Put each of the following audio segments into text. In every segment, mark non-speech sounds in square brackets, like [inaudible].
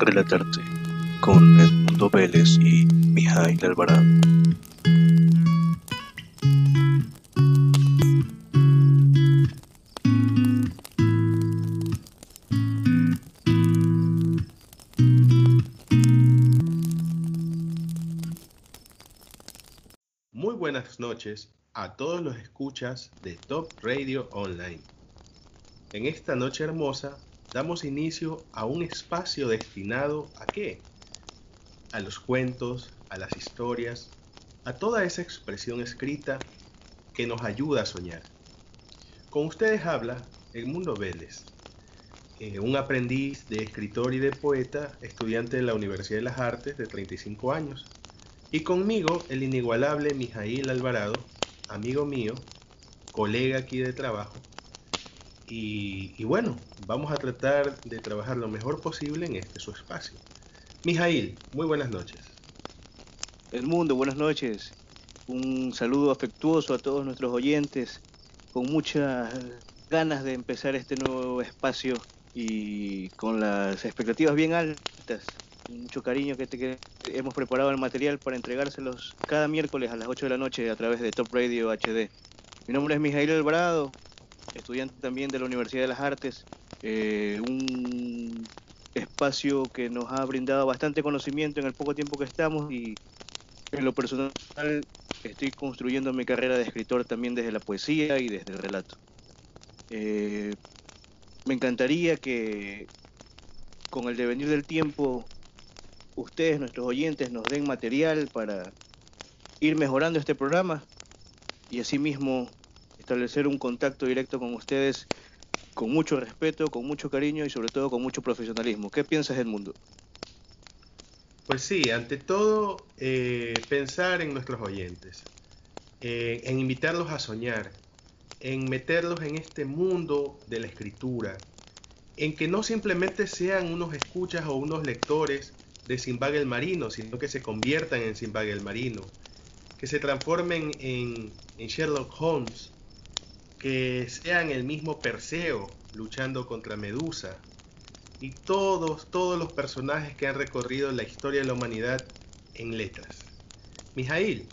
relatarte con Edmundo Vélez y Mijail Alvarado. Muy buenas noches a todos los escuchas de Top Radio Online. En esta noche hermosa damos inicio a un espacio destinado a qué? A los cuentos, a las historias, a toda esa expresión escrita que nos ayuda a soñar. Con ustedes habla Edmundo Vélez, eh, un aprendiz de escritor y de poeta, estudiante de la Universidad de las Artes de 35 años. Y conmigo el inigualable Mijail Alvarado, amigo mío, colega aquí de trabajo, y, bueno, vamos a tratar de trabajar lo mejor posible en este su espacio. Mijail, muy buenas noches. Edmundo, buenas noches. Un saludo afectuoso a todos nuestros oyentes, con muchas ganas de empezar este nuevo espacio y con las expectativas bien altas. Mucho cariño que, te, hemos preparado el material para entregárselos cada miércoles a las 8 de la noche a través de Top Radio HD. Mi nombre es Mijail Alvarado, estudiante también de la Universidad de las Artes, eh, un espacio que nos ha brindado bastante conocimiento en el poco tiempo que estamos y en lo personal estoy construyendo mi carrera de escritor también desde la poesía y desde el relato. Eh, me encantaría que con el devenir del tiempo ustedes, nuestros oyentes, nos den material para ir mejorando este programa y asimismo establecer un contacto directo con ustedes con mucho respeto, con mucho cariño y sobre todo con mucho profesionalismo. ¿Qué piensas del mundo? Pues sí, ante todo, eh, pensar en nuestros oyentes, eh, en invitarlos a soñar, en meterlos en este mundo de la escritura, en que no simplemente sean unos escuchas o unos lectores de Simbag el Marino, sino que se conviertan en Simbag el Marino, que se transformen en, en Sherlock Holmes, que sean el mismo Perseo luchando contra Medusa y todos, todos los personajes que han recorrido la historia de la humanidad en letras. Mijail,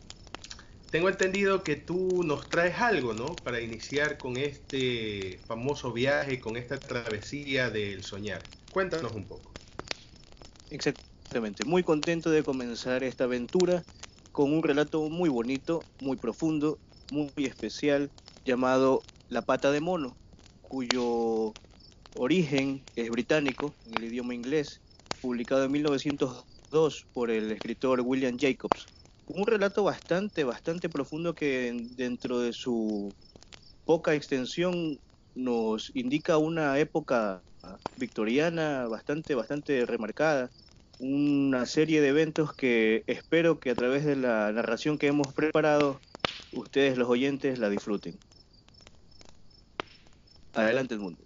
tengo entendido que tú nos traes algo, ¿no? Para iniciar con este famoso viaje, con esta travesía del soñar. Cuéntanos un poco. Exactamente, muy contento de comenzar esta aventura con un relato muy bonito, muy profundo, muy especial, llamado La pata de mono, cuyo origen es británico en el idioma inglés, publicado en 1902 por el escritor William Jacobs. Un relato bastante, bastante profundo que dentro de su poca extensión nos indica una época victoriana bastante, bastante remarcada, una serie de eventos que espero que a través de la narración que hemos preparado, ustedes los oyentes la disfruten. Adelante el mundo.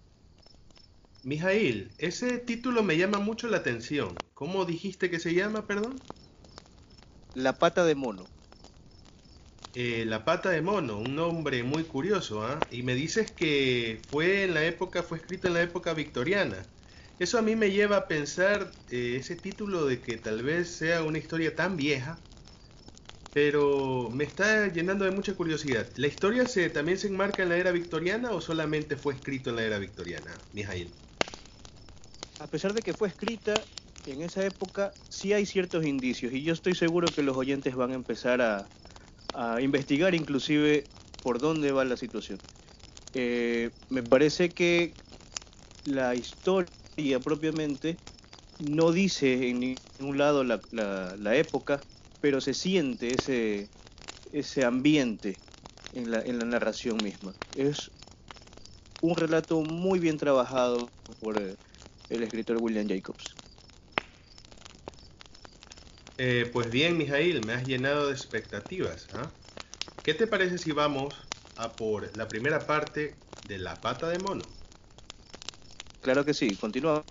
Mijail, ese título me llama mucho la atención. ¿Cómo dijiste que se llama, perdón? La pata de mono. Eh, la pata de mono, un nombre muy curioso, ¿ah? Y me dices que fue en la época, fue escrito en la época victoriana. Eso a mí me lleva a pensar eh, ese título de que tal vez sea una historia tan vieja pero me está llenando de mucha curiosidad. ¿La historia se, también se enmarca en la era victoriana o solamente fue escrito en la era victoriana, Mijail? A pesar de que fue escrita en esa época, sí hay ciertos indicios y yo estoy seguro que los oyentes van a empezar a, investigar inclusive por dónde va la situación. Eh, me parece que la historia propiamente no dice en ningún lado la, la época, pero se siente ese, ese ambiente en la, en la narración misma. Es un relato muy bien trabajado por eh, el escritor William Jacobs. Eh, pues bien, Mijail, me has llenado de expectativas. ¿ah? ¿Qué te parece si vamos a por la primera parte de La pata de mono? Claro que sí, continuamos.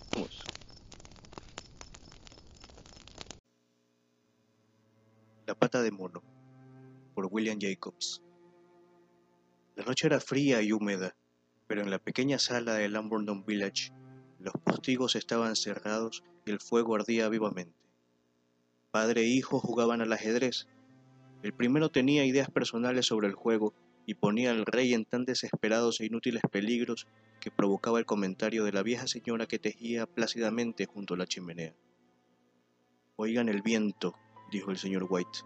La pata de mono, por William Jacobs. La noche era fría y húmeda, pero en la pequeña sala de Lamberton Village Los postigos estaban cerrados y el fuego ardía vivamente. Padre e hijo jugaban al ajedrez. El primero tenía ideas personales sobre el juego y ponía al rey en tan desesperados e inútiles peligros que provocaba el comentario de la vieja señora que tejía plácidamente junto a la chimenea. Oigan el viento, dijo el señor White.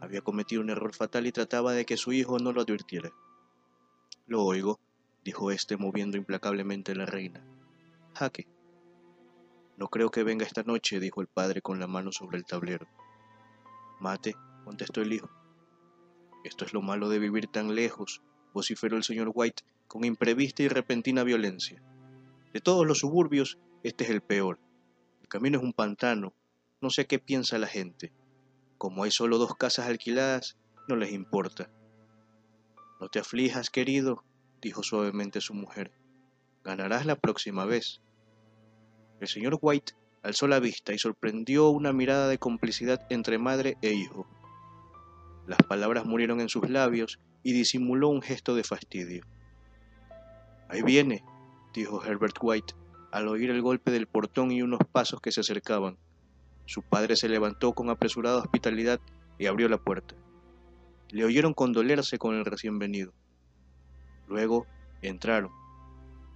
Había cometido un error fatal y trataba de que su hijo no lo advirtiera. Lo oigo, dijo éste moviendo implacablemente la reina. Jaque. No creo que venga esta noche, dijo el padre con la mano sobre el tablero. Mate, contestó el hijo. Esto es lo malo de vivir tan lejos, vociferó el señor White con imprevista y repentina violencia. De todos los suburbios, este es el peor. El camino es un pantano. No sé qué piensa la gente. Como hay solo dos casas alquiladas, no les importa. No te aflijas, querido, dijo suavemente su mujer. Ganarás la próxima vez. El señor White alzó la vista y sorprendió una mirada de complicidad entre madre e hijo. Las palabras murieron en sus labios y disimuló un gesto de fastidio. Ahí viene, dijo Herbert White, al oír el golpe del portón y unos pasos que se acercaban. Su padre se levantó con apresurada hospitalidad y abrió la puerta. Le oyeron condolerse con el recién venido. Luego entraron.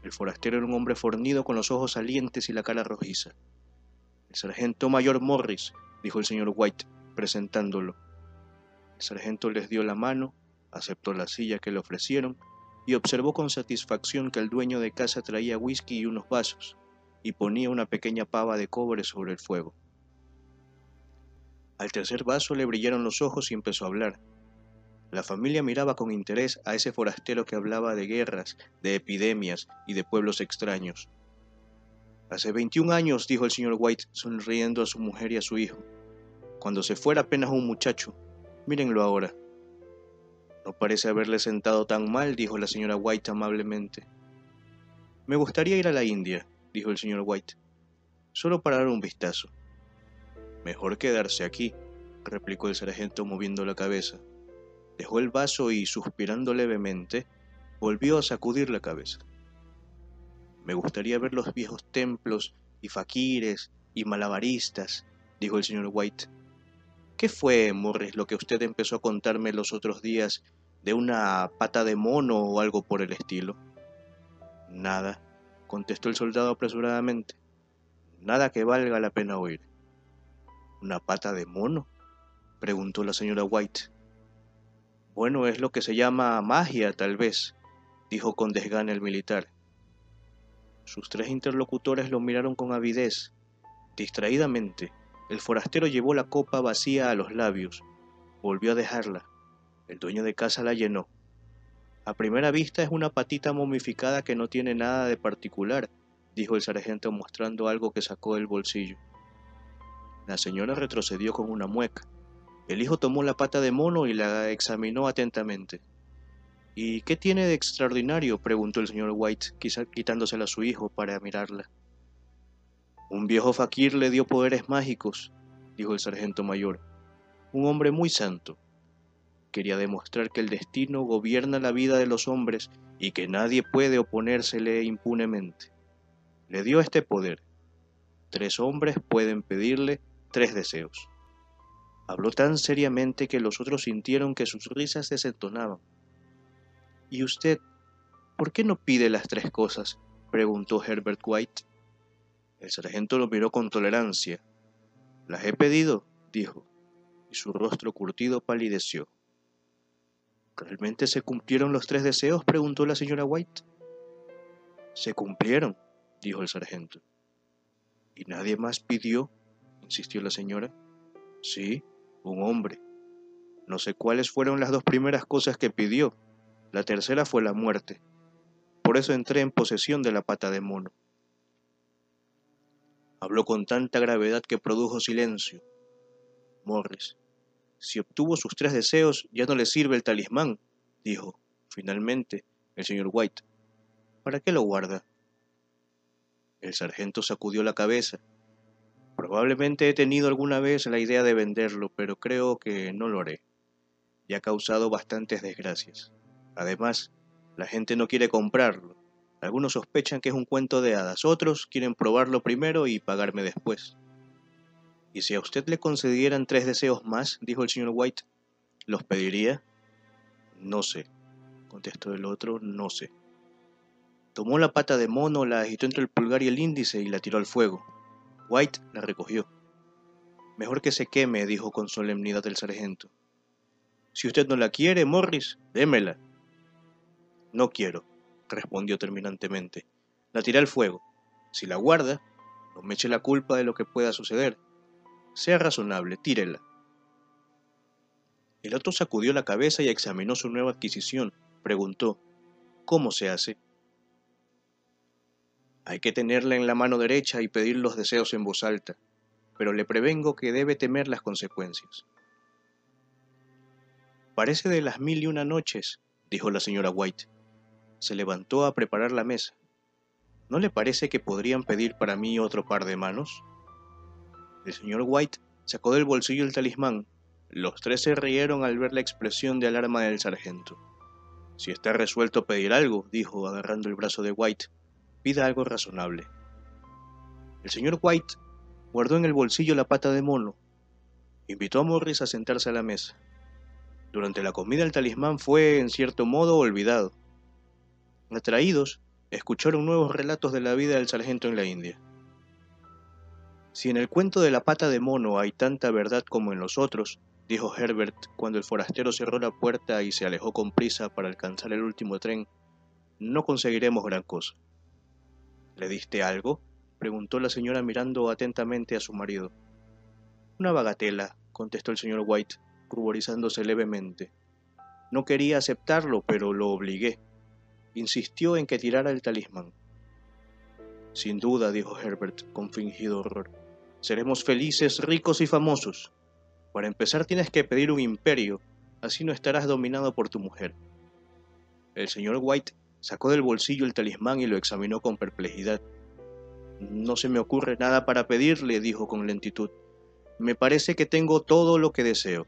El forastero era un hombre fornido con los ojos salientes y la cara rojiza. El sargento mayor Morris, dijo el señor White, presentándolo. El sargento les dio la mano, aceptó la silla que le ofrecieron y observó con satisfacción que el dueño de casa traía whisky y unos vasos y ponía una pequeña pava de cobre sobre el fuego. Al tercer vaso le brillaron los ojos y empezó a hablar. La familia miraba con interés a ese forastero que hablaba de guerras, de epidemias y de pueblos extraños. Hace 21 años, dijo el señor White, sonriendo a su mujer y a su hijo. Cuando se fuera apenas un muchacho. Mírenlo ahora. No parece haberle sentado tan mal, dijo la señora White amablemente. Me gustaría ir a la India, dijo el señor White, solo para dar un vistazo. Mejor quedarse aquí, replicó el sargento moviendo la cabeza dejó el vaso y, suspirando levemente, volvió a sacudir la cabeza. Me gustaría ver los viejos templos y faquires y malabaristas, dijo el señor White. ¿Qué fue, Morris, lo que usted empezó a contarme los otros días de una pata de mono o algo por el estilo? Nada, contestó el soldado apresuradamente. Nada que valga la pena oír. ¿Una pata de mono? preguntó la señora White. Bueno, es lo que se llama magia, tal vez, dijo con desgana el militar. Sus tres interlocutores lo miraron con avidez. Distraídamente, el forastero llevó la copa vacía a los labios. Volvió a dejarla. El dueño de casa la llenó. A primera vista es una patita momificada que no tiene nada de particular, dijo el sargento mostrando algo que sacó del bolsillo. La señora retrocedió con una mueca. El hijo tomó la pata de mono y la examinó atentamente. ¿Y qué tiene de extraordinario? preguntó el señor White, quizá quitándosela a su hijo para mirarla. Un viejo faquir le dio poderes mágicos, dijo el sargento mayor. Un hombre muy santo. Quería demostrar que el destino gobierna la vida de los hombres y que nadie puede oponérsele impunemente. Le dio este poder. Tres hombres pueden pedirle tres deseos. Habló tan seriamente que los otros sintieron que sus risas desentonaban. ¿Y usted, por qué no pide las tres cosas? preguntó Herbert White. El sargento lo miró con tolerancia. Las he pedido, dijo, y su rostro curtido palideció. ¿Realmente se cumplieron los tres deseos? preguntó la señora White. Se cumplieron, dijo el sargento. ¿Y nadie más pidió? Insistió la señora. Sí, un hombre. No sé cuáles fueron las dos primeras cosas que pidió. La tercera fue la muerte. Por eso entré en posesión de la pata de mono. Habló con tanta gravedad que produjo silencio. Morris, si obtuvo sus tres deseos, ya no le sirve el talismán, dijo, finalmente, el señor White. ¿Para qué lo guarda? El sargento sacudió la cabeza Probablemente he tenido alguna vez la idea de venderlo, pero creo que no lo haré. Ya ha causado bastantes desgracias. Además, la gente no quiere comprarlo. Algunos sospechan que es un cuento de hadas, otros quieren probarlo primero y pagarme después. ¿Y si a usted le concedieran tres deseos más? dijo el señor White. ¿Los pediría? No sé, contestó el otro, no sé. Tomó la pata de mono, la agitó entre el pulgar y el índice y la tiró al fuego. White la recogió. Mejor que se queme, dijo con solemnidad el sargento. Si usted no la quiere, Morris, démela. No quiero, respondió terminantemente. La tiré al fuego. Si la guarda, no me eche la culpa de lo que pueda suceder. Sea razonable, tírela. El otro sacudió la cabeza y examinó su nueva adquisición. Preguntó, ¿cómo se hace? Hay que tenerla en la mano derecha y pedir los deseos en voz alta, pero le prevengo que debe temer las consecuencias. Parece de las mil y una noches, dijo la señora White. Se levantó a preparar la mesa. ¿No le parece que podrían pedir para mí otro par de manos? El señor White sacó del bolsillo el talismán. Los tres se rieron al ver la expresión de alarma del sargento. Si está resuelto a pedir algo, dijo agarrando el brazo de White, pida algo razonable. El señor White guardó en el bolsillo la pata de mono. Invitó a Morris a sentarse a la mesa. Durante la comida el talismán fue, en cierto modo, olvidado. Atraídos, escucharon nuevos relatos de la vida del sargento en la India. Si en el cuento de la pata de mono hay tanta verdad como en los otros, dijo Herbert cuando el forastero cerró la puerta y se alejó con prisa para alcanzar el último tren, no conseguiremos gran cosa. ¿Le diste algo? preguntó la señora mirando atentamente a su marido. Una bagatela, contestó el señor White, ruborizándose levemente. No quería aceptarlo, pero lo obligué. Insistió en que tirara el talismán. Sin duda, dijo Herbert con fingido horror. Seremos felices, ricos y famosos. Para empezar tienes que pedir un imperio, así no estarás dominado por tu mujer. El señor White sacó del bolsillo el talismán y lo examinó con perplejidad. No se me ocurre nada para pedirle, dijo con lentitud. Me parece que tengo todo lo que deseo.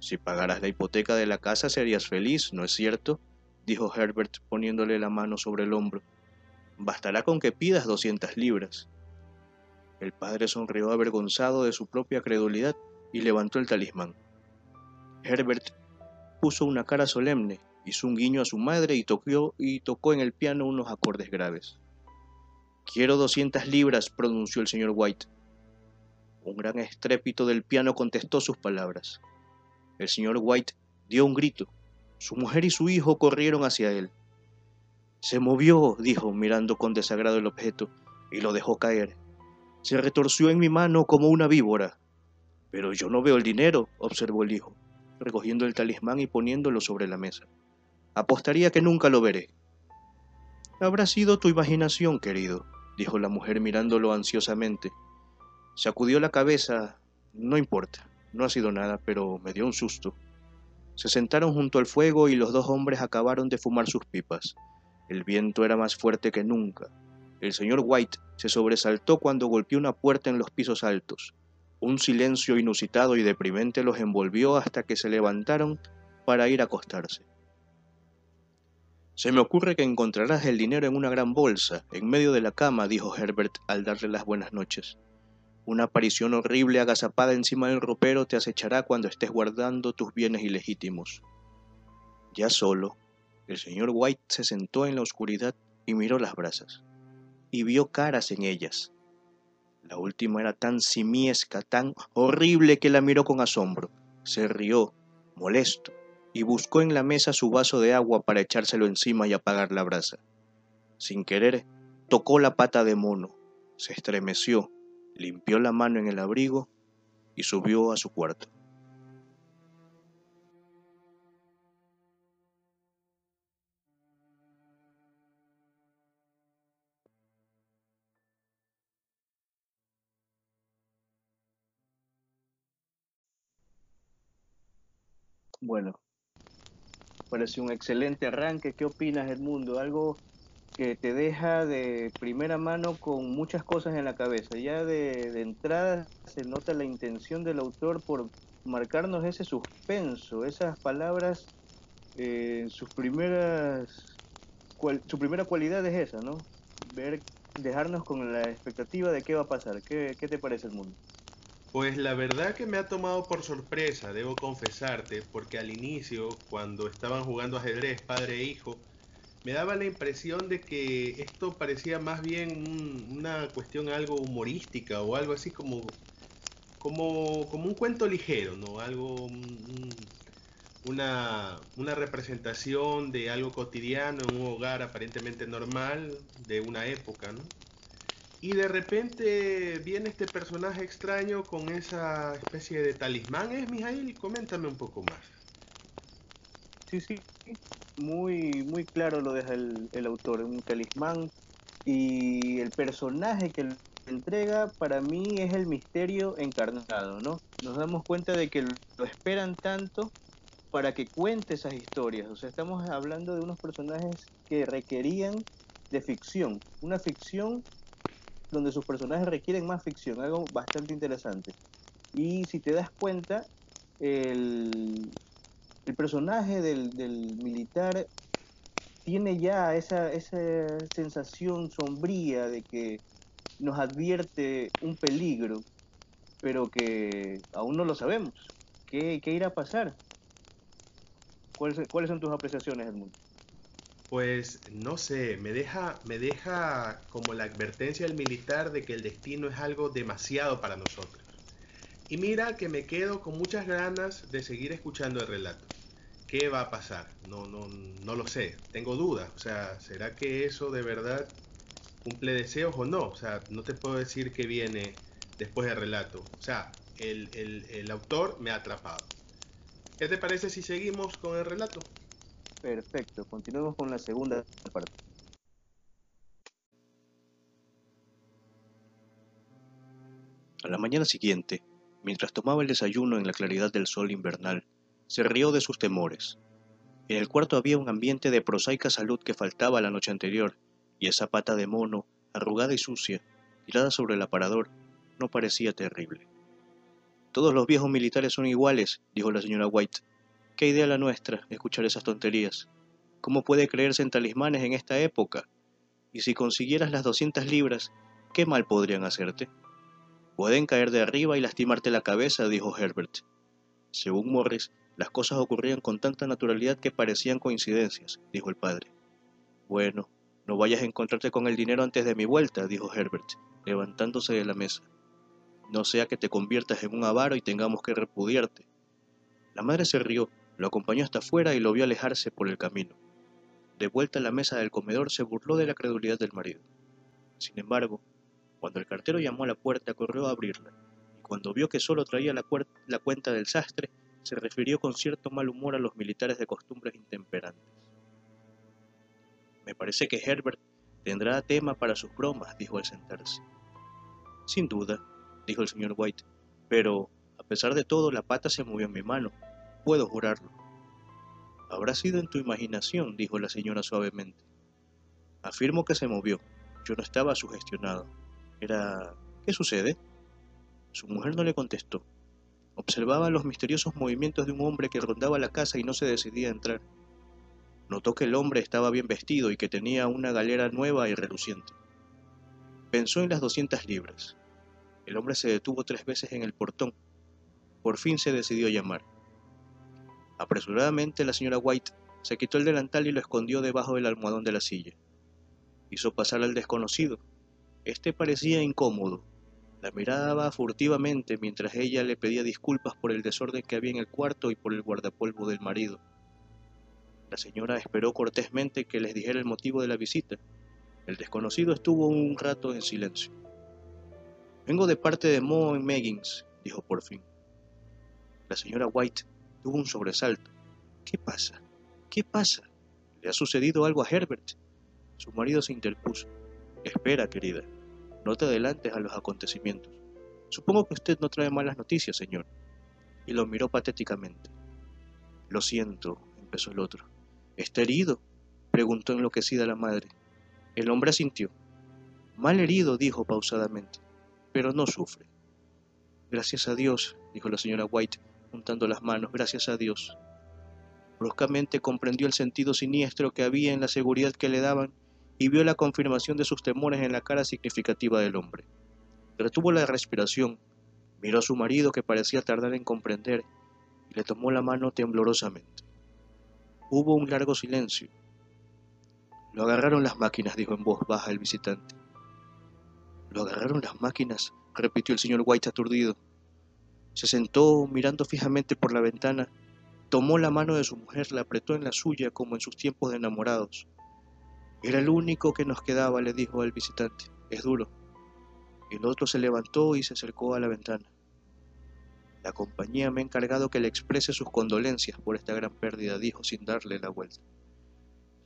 Si pagaras la hipoteca de la casa serías feliz, ¿no es cierto? dijo Herbert poniéndole la mano sobre el hombro. Bastará con que pidas doscientas libras. El padre sonrió avergonzado de su propia credulidad y levantó el talismán. Herbert puso una cara solemne, hizo un guiño a su madre y tocó, y tocó en el piano unos acordes graves. Quiero doscientas libras, pronunció el señor White. Un gran estrépito del piano contestó sus palabras. El señor White dio un grito. Su mujer y su hijo corrieron hacia él. Se movió, dijo, mirando con desagrado el objeto, y lo dejó caer. Se retorció en mi mano como una víbora. Pero yo no veo el dinero, observó el hijo, recogiendo el talismán y poniéndolo sobre la mesa. Apostaría que nunca lo veré. Habrá sido tu imaginación, querido, dijo la mujer mirándolo ansiosamente. Sacudió la cabeza. No importa. No ha sido nada, pero me dio un susto. Se sentaron junto al fuego y los dos hombres acabaron de fumar sus pipas. El viento era más fuerte que nunca. El señor White se sobresaltó cuando golpeó una puerta en los pisos altos. Un silencio inusitado y deprimente los envolvió hasta que se levantaron para ir a acostarse. Se me ocurre que encontrarás el dinero en una gran bolsa, en medio de la cama, dijo Herbert al darle las buenas noches. Una aparición horrible agazapada encima del ropero te acechará cuando estés guardando tus bienes ilegítimos. Ya solo, el señor White se sentó en la oscuridad y miró las brasas, y vio caras en ellas. La última era tan simiesca, tan horrible que la miró con asombro. Se rió, molesto, y buscó en la mesa su vaso de agua para echárselo encima y apagar la brasa. Sin querer, tocó la pata de mono, se estremeció limpió la mano en el abrigo y subió a su cuarto. Bueno, parece un excelente arranque. ¿Qué opinas, Edmundo? ¿Algo que te deja de primera mano con muchas cosas en la cabeza. Ya de, entrada se nota la intención del autor por marcarnos ese suspenso, esas palabras eh, sus primeras su primera cualidad es esa, ¿no? Ver, dejarnos con la expectativa de qué va a pasar. ¿Qué, qué te parece el mundo? Pues la verdad que me ha tomado por sorpresa, debo confesarte, porque al inicio, cuando estaban jugando ajedrez padre e hijo, me daba la impresión de que esto parecía más bien una cuestión algo humorística o algo así como, como, como un cuento ligero, ¿no? Algo, una, una representación de algo cotidiano en un hogar aparentemente normal de una época, ¿no? Y de repente viene este personaje extraño con esa especie de talismán. ¿Es Mijail? Coméntame un poco más. Sí, sí, muy, muy claro lo deja el, el autor, un talismán. Y el personaje que entrega para mí es el misterio encarnado, ¿no? Nos damos cuenta de que lo esperan tanto para que cuente esas historias. O sea, estamos hablando de unos personajes que requerían de ficción, una ficción donde sus personajes requieren más ficción, algo bastante interesante. Y si te das cuenta, el, personaje del, militar tiene ya esa, sensación sombría de que nos advierte un peligro, pero que aún no lo sabemos. ¿Qué, qué irá a pasar? ¿Cuáles, ¿Cuáles son tus apreciaciones, Edmundo? Pues no sé, me deja, me deja como la advertencia del militar de que el destino es algo demasiado para nosotros. Y mira que me quedo con muchas ganas de seguir escuchando el relato. ¿Qué va a pasar? No, no, no lo sé, tengo dudas. O sea, ¿será que eso de verdad cumple deseos o no? O sea, no te puedo decir que viene después del relato. O sea, el, el, el autor me ha atrapado. ¿Qué te parece si seguimos con el relato? Perfecto, continuemos con la segunda parte. A la mañana siguiente, mientras tomaba el desayuno en la claridad del sol invernal, se rió de sus temores. En el cuarto había un ambiente de prosaica salud que faltaba la noche anterior, y esa pata de mono, arrugada y sucia, tirada sobre el aparador, no parecía terrible. Todos los viejos militares son iguales, dijo la señora White, Qué idea la nuestra, escuchar esas tonterías. ¿Cómo puede creerse en talismanes en esta época? Y si consiguieras las 200 libras, ¿qué mal podrían hacerte? Pueden caer de arriba y lastimarte la cabeza, dijo Herbert. Según Morris, las cosas ocurrían con tanta naturalidad que parecían coincidencias, dijo el padre. Bueno, no vayas a encontrarte con el dinero antes de mi vuelta, dijo Herbert, levantándose de la mesa. No sea que te conviertas en un avaro y tengamos que repudiarte. La madre se rió lo acompañó hasta afuera y lo vio alejarse por el camino. De vuelta a la mesa del comedor se burló de la credulidad del marido. Sin embargo, cuando el cartero llamó a la puerta corrió a abrirla, y cuando vio que solo traía la, la cuenta del sastre, se refirió con cierto mal humor a los militares de costumbres intemperantes. Me parece que Herbert tendrá tema para sus bromas, dijo al sentarse. Sin duda, dijo el señor White, pero, a pesar de todo, la pata se movió en mi mano, Puedo jurarlo. Habrá sido en tu imaginación, dijo la señora suavemente. Afirmo que se movió. Yo no estaba sugestionado. Era... ¿Qué sucede? Su mujer no le contestó. Observaba los misteriosos movimientos de un hombre que rondaba la casa y no se decidía a entrar. Notó que el hombre estaba bien vestido y que tenía una galera nueva y reluciente. Pensó en las doscientas libras. El hombre se detuvo tres veces en el portón. Por fin se decidió a llamar. Apresuradamente la señora White se quitó el delantal y lo escondió debajo del almohadón de la silla. Hizo pasar al desconocido. Este parecía incómodo. La miraba furtivamente mientras ella le pedía disculpas por el desorden que había en el cuarto y por el guardapolvo del marido. La señora esperó cortésmente que les dijera el motivo de la visita. El desconocido estuvo un rato en silencio. Vengo de parte de Moe Meggins, dijo por fin. La señora White tuvo un sobresalto. ¿Qué pasa? ¿Qué pasa? ¿Le ha sucedido algo a Herbert? Su marido se interpuso. Espera, querida. No te adelantes a los acontecimientos. Supongo que usted no trae malas noticias, señor. Y lo miró patéticamente. Lo siento, empezó el otro. ¿Está herido? preguntó enloquecida la madre. El hombre asintió. Mal herido, dijo pausadamente, pero no sufre. Gracias a Dios, dijo la señora White, juntando las manos, gracias a Dios. Bruscamente comprendió el sentido siniestro que había en la seguridad que le daban y vio la confirmación de sus temores en la cara significativa del hombre. Retuvo la respiración, miró a su marido que parecía tardar en comprender y le tomó la mano temblorosamente. Hubo un largo silencio. Lo agarraron las máquinas, dijo en voz baja el visitante. Lo agarraron las máquinas, repitió el señor White aturdido. Se sentó mirando fijamente por la ventana, tomó la mano de su mujer, la apretó en la suya como en sus tiempos de enamorados. Era el único que nos quedaba, le dijo al visitante. Es duro. El otro se levantó y se acercó a la ventana. La compañía me ha encargado que le exprese sus condolencias por esta gran pérdida, dijo sin darle la vuelta.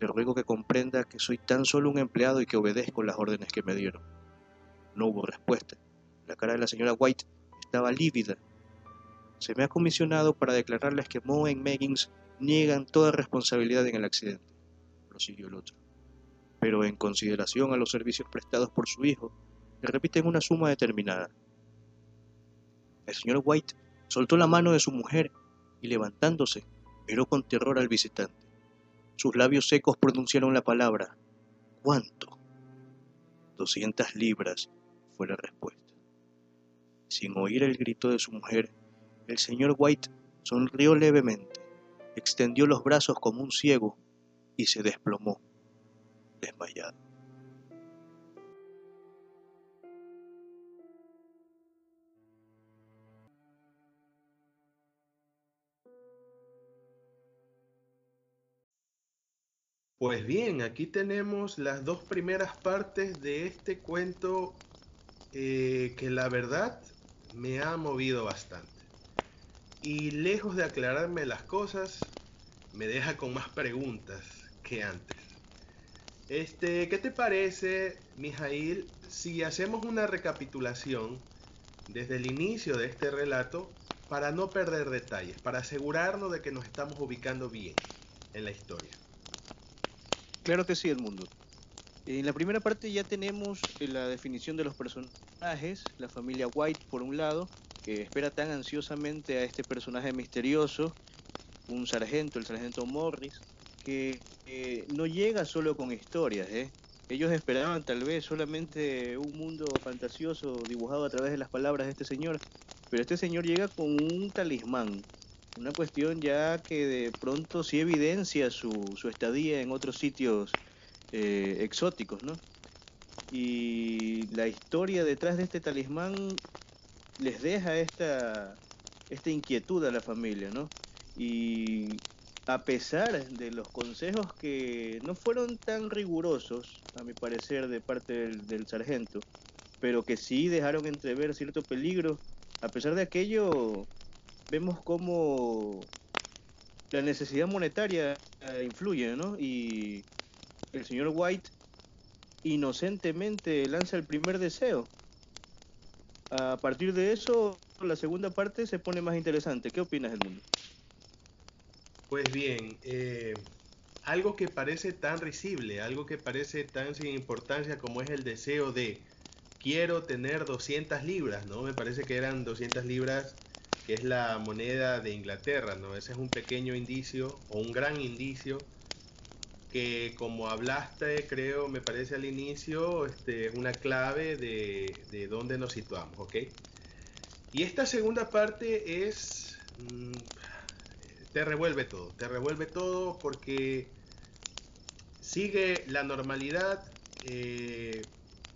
Le ruego que comprenda que soy tan solo un empleado y que obedezco las órdenes que me dieron. No hubo respuesta. La cara de la señora White estaba lívida. Se me ha comisionado para declararles que Moe y Meggins niegan toda responsabilidad en el accidente, prosiguió el otro. Pero en consideración a los servicios prestados por su hijo, le repiten una suma determinada. El señor White soltó la mano de su mujer y levantándose, miró con terror al visitante. Sus labios secos pronunciaron la palabra ¿Cuánto? Doscientas libras fue la respuesta. Sin oír el grito de su mujer, el señor White sonrió levemente, extendió los brazos como un ciego y se desplomó, desmayado. Pues bien, aquí tenemos las dos primeras partes de este cuento eh, que la verdad me ha movido bastante. Y lejos de aclararme las cosas, me deja con más preguntas que antes. Este, ¿qué te parece, Mijail, si hacemos una recapitulación desde el inicio de este relato para no perder detalles, para asegurarnos de que nos estamos ubicando bien en la historia? Claro que sí, Edmundo. En la primera parte ya tenemos eh, la definición de los personajes, la familia White por un lado, que espera tan ansiosamente a este personaje misterioso, un sargento, el sargento Morris, que no llega solo con historias, ¿eh? Ellos esperaban tal vez solamente un mundo fantasioso dibujado a través de las palabras de este señor, pero este señor llega con un talismán, una cuestión ya que de pronto sí evidencia su, su estadía en otros sitios eh, exóticos, ¿no? Y la historia detrás de este talismán les deja esta, esta inquietud a la familia, ¿no? Y a pesar de los consejos que no fueron tan rigurosos, a mi parecer, de parte del, del sargento, pero que sí dejaron entrever cierto peligro, a pesar de aquello, vemos cómo la necesidad monetaria eh, influye, ¿no? Y el señor White inocentemente lanza el primer deseo. A partir de eso, la segunda parte se pone más interesante. ¿Qué opinas del mundo? Pues bien, eh, algo que parece tan risible, algo que parece tan sin importancia como es el deseo de quiero tener 200 libras, ¿no? Me parece que eran 200 libras que es la moneda de Inglaterra, ¿no? Ese es un pequeño indicio o un gran indicio que como hablaste, creo, me parece al inicio, este, una clave de, de dónde nos situamos, ¿ok? Y esta segunda parte es... Mm, te revuelve todo, te revuelve todo porque sigue la normalidad, eh,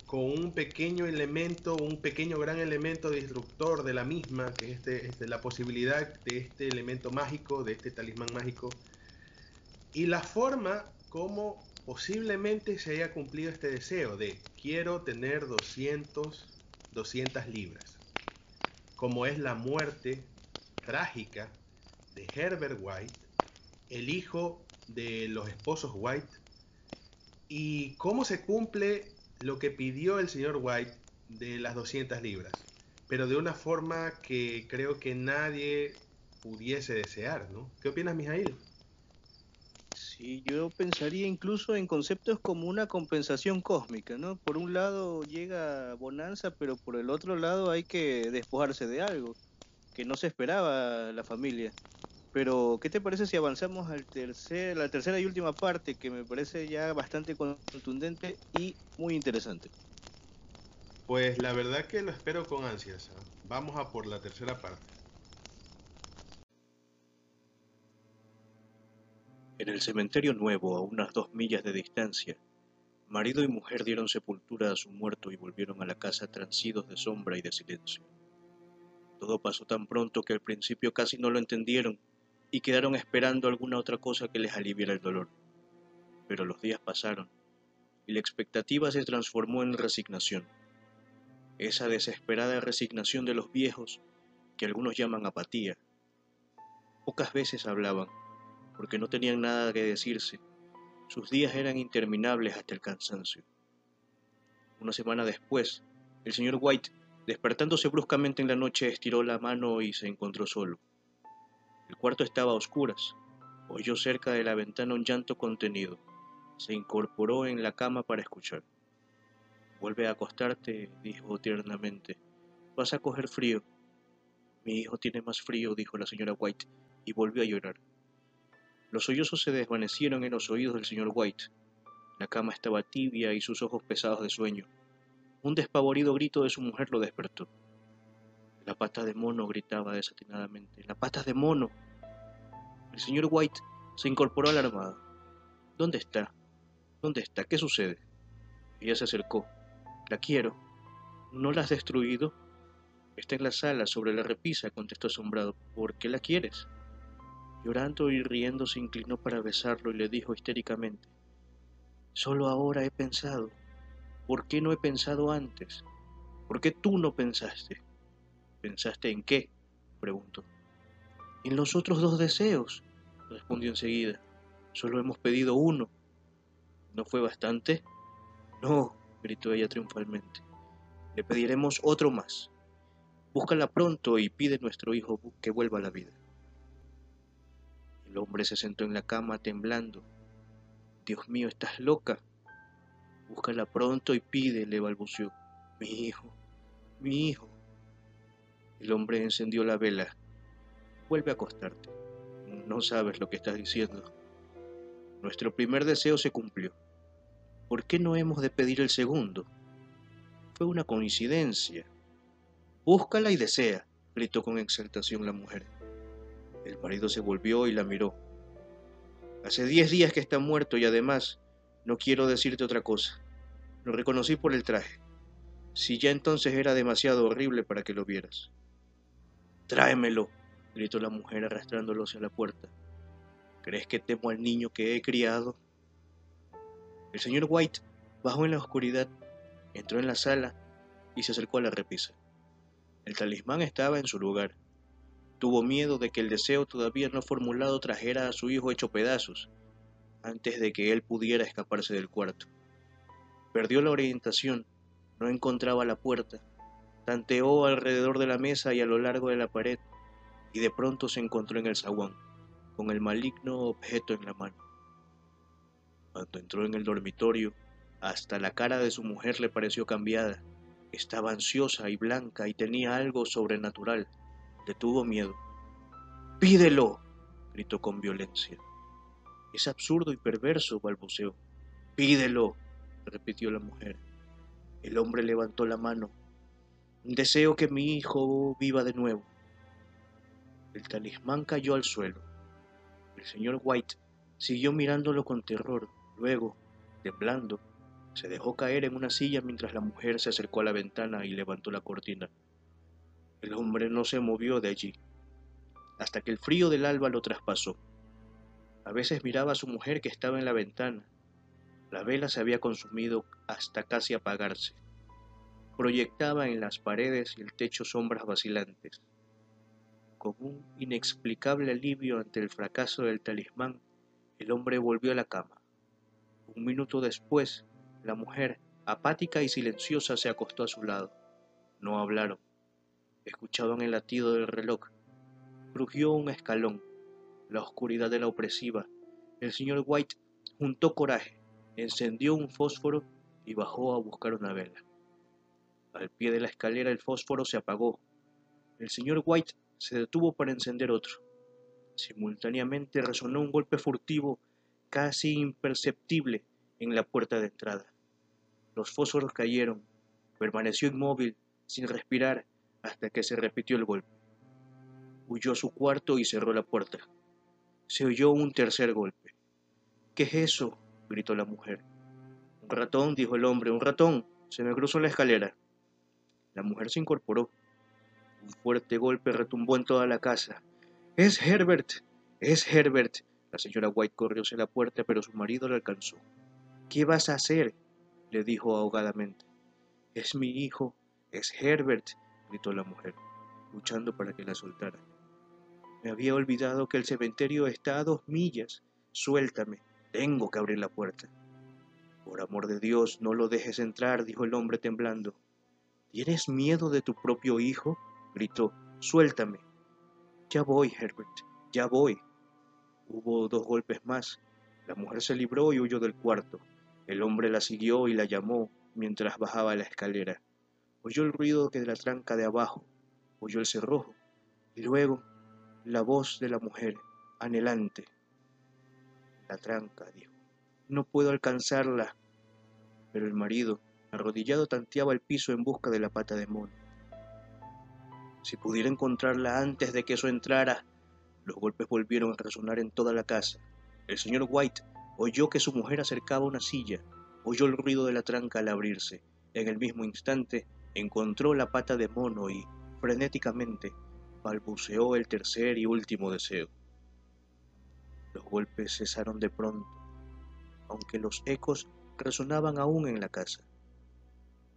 con un pequeño elemento, un pequeño gran elemento disruptor de la misma, que es este, este, la posibilidad de este elemento mágico, de este talismán mágico, y la forma como posiblemente se haya cumplido este deseo de quiero tener 200, 200 libras, como es la muerte trágica de Herbert White, el hijo de los esposos White, y cómo se cumple lo que pidió el señor White de las 200 libras, pero de una forma que creo que nadie pudiese desear, ¿no? ¿Qué opinas, Mijail? Sí, yo pensaría incluso en conceptos como una compensación cósmica, ¿no? Por un lado llega bonanza, pero por el otro lado hay que despojarse de algo que no se esperaba la familia. Pero, ¿qué te parece si avanzamos al tercer, la tercera y última parte, que me parece ya bastante contundente y muy interesante? Pues la verdad que lo espero con ansias. ¿ah? Vamos a por la tercera parte. En el cementerio nuevo, a unas dos millas de distancia, marido y mujer dieron sepultura a su muerto y volvieron a la casa transidos de sombra y de silencio. Todo pasó tan pronto que al principio casi no lo entendieron y quedaron esperando alguna otra cosa que les aliviara el dolor. Pero los días pasaron y la expectativa se transformó en resignación esa desesperada resignación de los viejos que algunos llaman apatía. Pocas veces hablaban, porque no tenían nada que decirse. Sus días eran interminables hasta el cansancio. Una semana después, el señor White, despertándose bruscamente en la noche, estiró la mano y se encontró solo. El cuarto estaba a oscuras. Oyó cerca de la ventana un llanto contenido. Se incorporó en la cama para escuchar. Vuelve a acostarte, dijo tiernamente. Vas a coger frío. Mi hijo tiene más frío, dijo la señora White, y volvió a llorar. Los sollozos se desvanecieron en los oídos del señor White. La cama estaba tibia y sus ojos pesados de sueño. Un despavorido grito de su mujer lo despertó. La pata de mono gritaba desatinadamente. La pata de mono. El señor White se incorporó alarmado. ¿Dónde está? ¿Dónde está? ¿Qué sucede? Ella se acercó. La quiero. ¿No la has destruido? Está en la sala, sobre la repisa, contestó asombrado. ¿Por qué la quieres? Llorando y riendo se inclinó para besarlo y le dijo histéricamente, Solo ahora he pensado. ¿Por qué no he pensado antes? ¿Por qué tú no pensaste? ¿Pensaste en qué? preguntó. En los otros dos deseos, respondió enseguida. Solo hemos pedido uno. ¿No fue bastante? No, gritó ella triunfalmente. Le pediremos otro más. Búscala pronto y pide nuestro hijo que vuelva a la vida. El hombre se sentó en la cama temblando. Dios mío, estás loca. Búscala pronto y pide, le balbuceó. Mi hijo, mi hijo. El hombre encendió la vela. Vuelve a acostarte. No sabes lo que estás diciendo. Nuestro primer deseo se cumplió. ¿por qué no hemos de pedir el segundo? Fue una coincidencia. Búscala y desea, gritó con exaltación la mujer. El marido se volvió y la miró. Hace diez días que está muerto y además no quiero decirte otra cosa. Lo reconocí por el traje. Si ya entonces era demasiado horrible para que lo vieras. Tráemelo, gritó la mujer arrastrándolo hacia la puerta. ¿Crees que temo al niño que he criado? El señor White bajó en la oscuridad, entró en la sala y se acercó a la repisa. El talismán estaba en su lugar. Tuvo miedo de que el deseo todavía no formulado trajera a su hijo hecho pedazos, antes de que él pudiera escaparse del cuarto. Perdió la orientación, no encontraba la puerta, tanteó alrededor de la mesa y a lo largo de la pared, y de pronto se encontró en el zaguán, con el maligno objeto en la mano. Cuando entró en el dormitorio, hasta la cara de su mujer le pareció cambiada. Estaba ansiosa y blanca y tenía algo sobrenatural. Tuvo miedo. Pídelo, gritó con violencia. Es absurdo y perverso, balbuceó. Pídelo, repitió la mujer. El hombre levantó la mano. Deseo que mi hijo viva de nuevo. El talismán cayó al suelo. El señor White siguió mirándolo con terror. Luego, temblando, se dejó caer en una silla mientras la mujer se acercó a la ventana y levantó la cortina. El hombre no se movió de allí, hasta que el frío del alba lo traspasó. A veces miraba a su mujer que estaba en la ventana. La vela se había consumido hasta casi apagarse. Proyectaba en las paredes y el techo sombras vacilantes. Con un inexplicable alivio ante el fracaso del talismán, el hombre volvió a la cama. Un minuto después, la mujer, apática y silenciosa, se acostó a su lado. No hablaron. Escuchaban el latido del reloj. Crujió un escalón. La oscuridad de la opresiva. El señor White juntó coraje, encendió un fósforo y bajó a buscar una vela. Al pie de la escalera el fósforo se apagó. El señor White se detuvo para encender otro. Simultáneamente resonó un golpe furtivo, casi imperceptible, en la puerta de entrada. Los fósforos cayeron. Permaneció inmóvil, sin respirar, hasta que se repitió el golpe. Huyó a su cuarto y cerró la puerta. Se oyó un tercer golpe. ¿Qué es eso? gritó la mujer. Un ratón, dijo el hombre, un ratón. Se me cruzó en la escalera. La mujer se incorporó. Un fuerte golpe retumbó en toda la casa. Es Herbert. Es Herbert. La señora White corrió hacia la puerta, pero su marido la alcanzó. ¿Qué vas a hacer? le dijo ahogadamente. Es mi hijo. Es Herbert, gritó la mujer, luchando para que la soltara. Me había olvidado que el cementerio está a dos millas. Suéltame. Tengo que abrir la puerta. Por amor de Dios, no lo dejes entrar, dijo el hombre temblando. ¿Tienes miedo de tu propio hijo? gritó. Suéltame. Ya voy, Herbert, ya voy. Hubo dos golpes más. La mujer se libró y huyó del cuarto. El hombre la siguió y la llamó mientras bajaba la escalera. Oyó el ruido que de la tranca de abajo, oyó el cerrojo, y luego la voz de la mujer, anhelante. La tranca, dijo. No puedo alcanzarla. Pero el marido, arrodillado, tanteaba el piso en busca de la pata de mono. Si pudiera encontrarla antes de que eso entrara. Los golpes volvieron a resonar en toda la casa. El señor White oyó que su mujer acercaba una silla, oyó el ruido de la tranca al abrirse. En el mismo instante encontró la pata de mono y, frenéticamente, balbuceó el tercer y último deseo. Los golpes cesaron de pronto, aunque los ecos resonaban aún en la casa.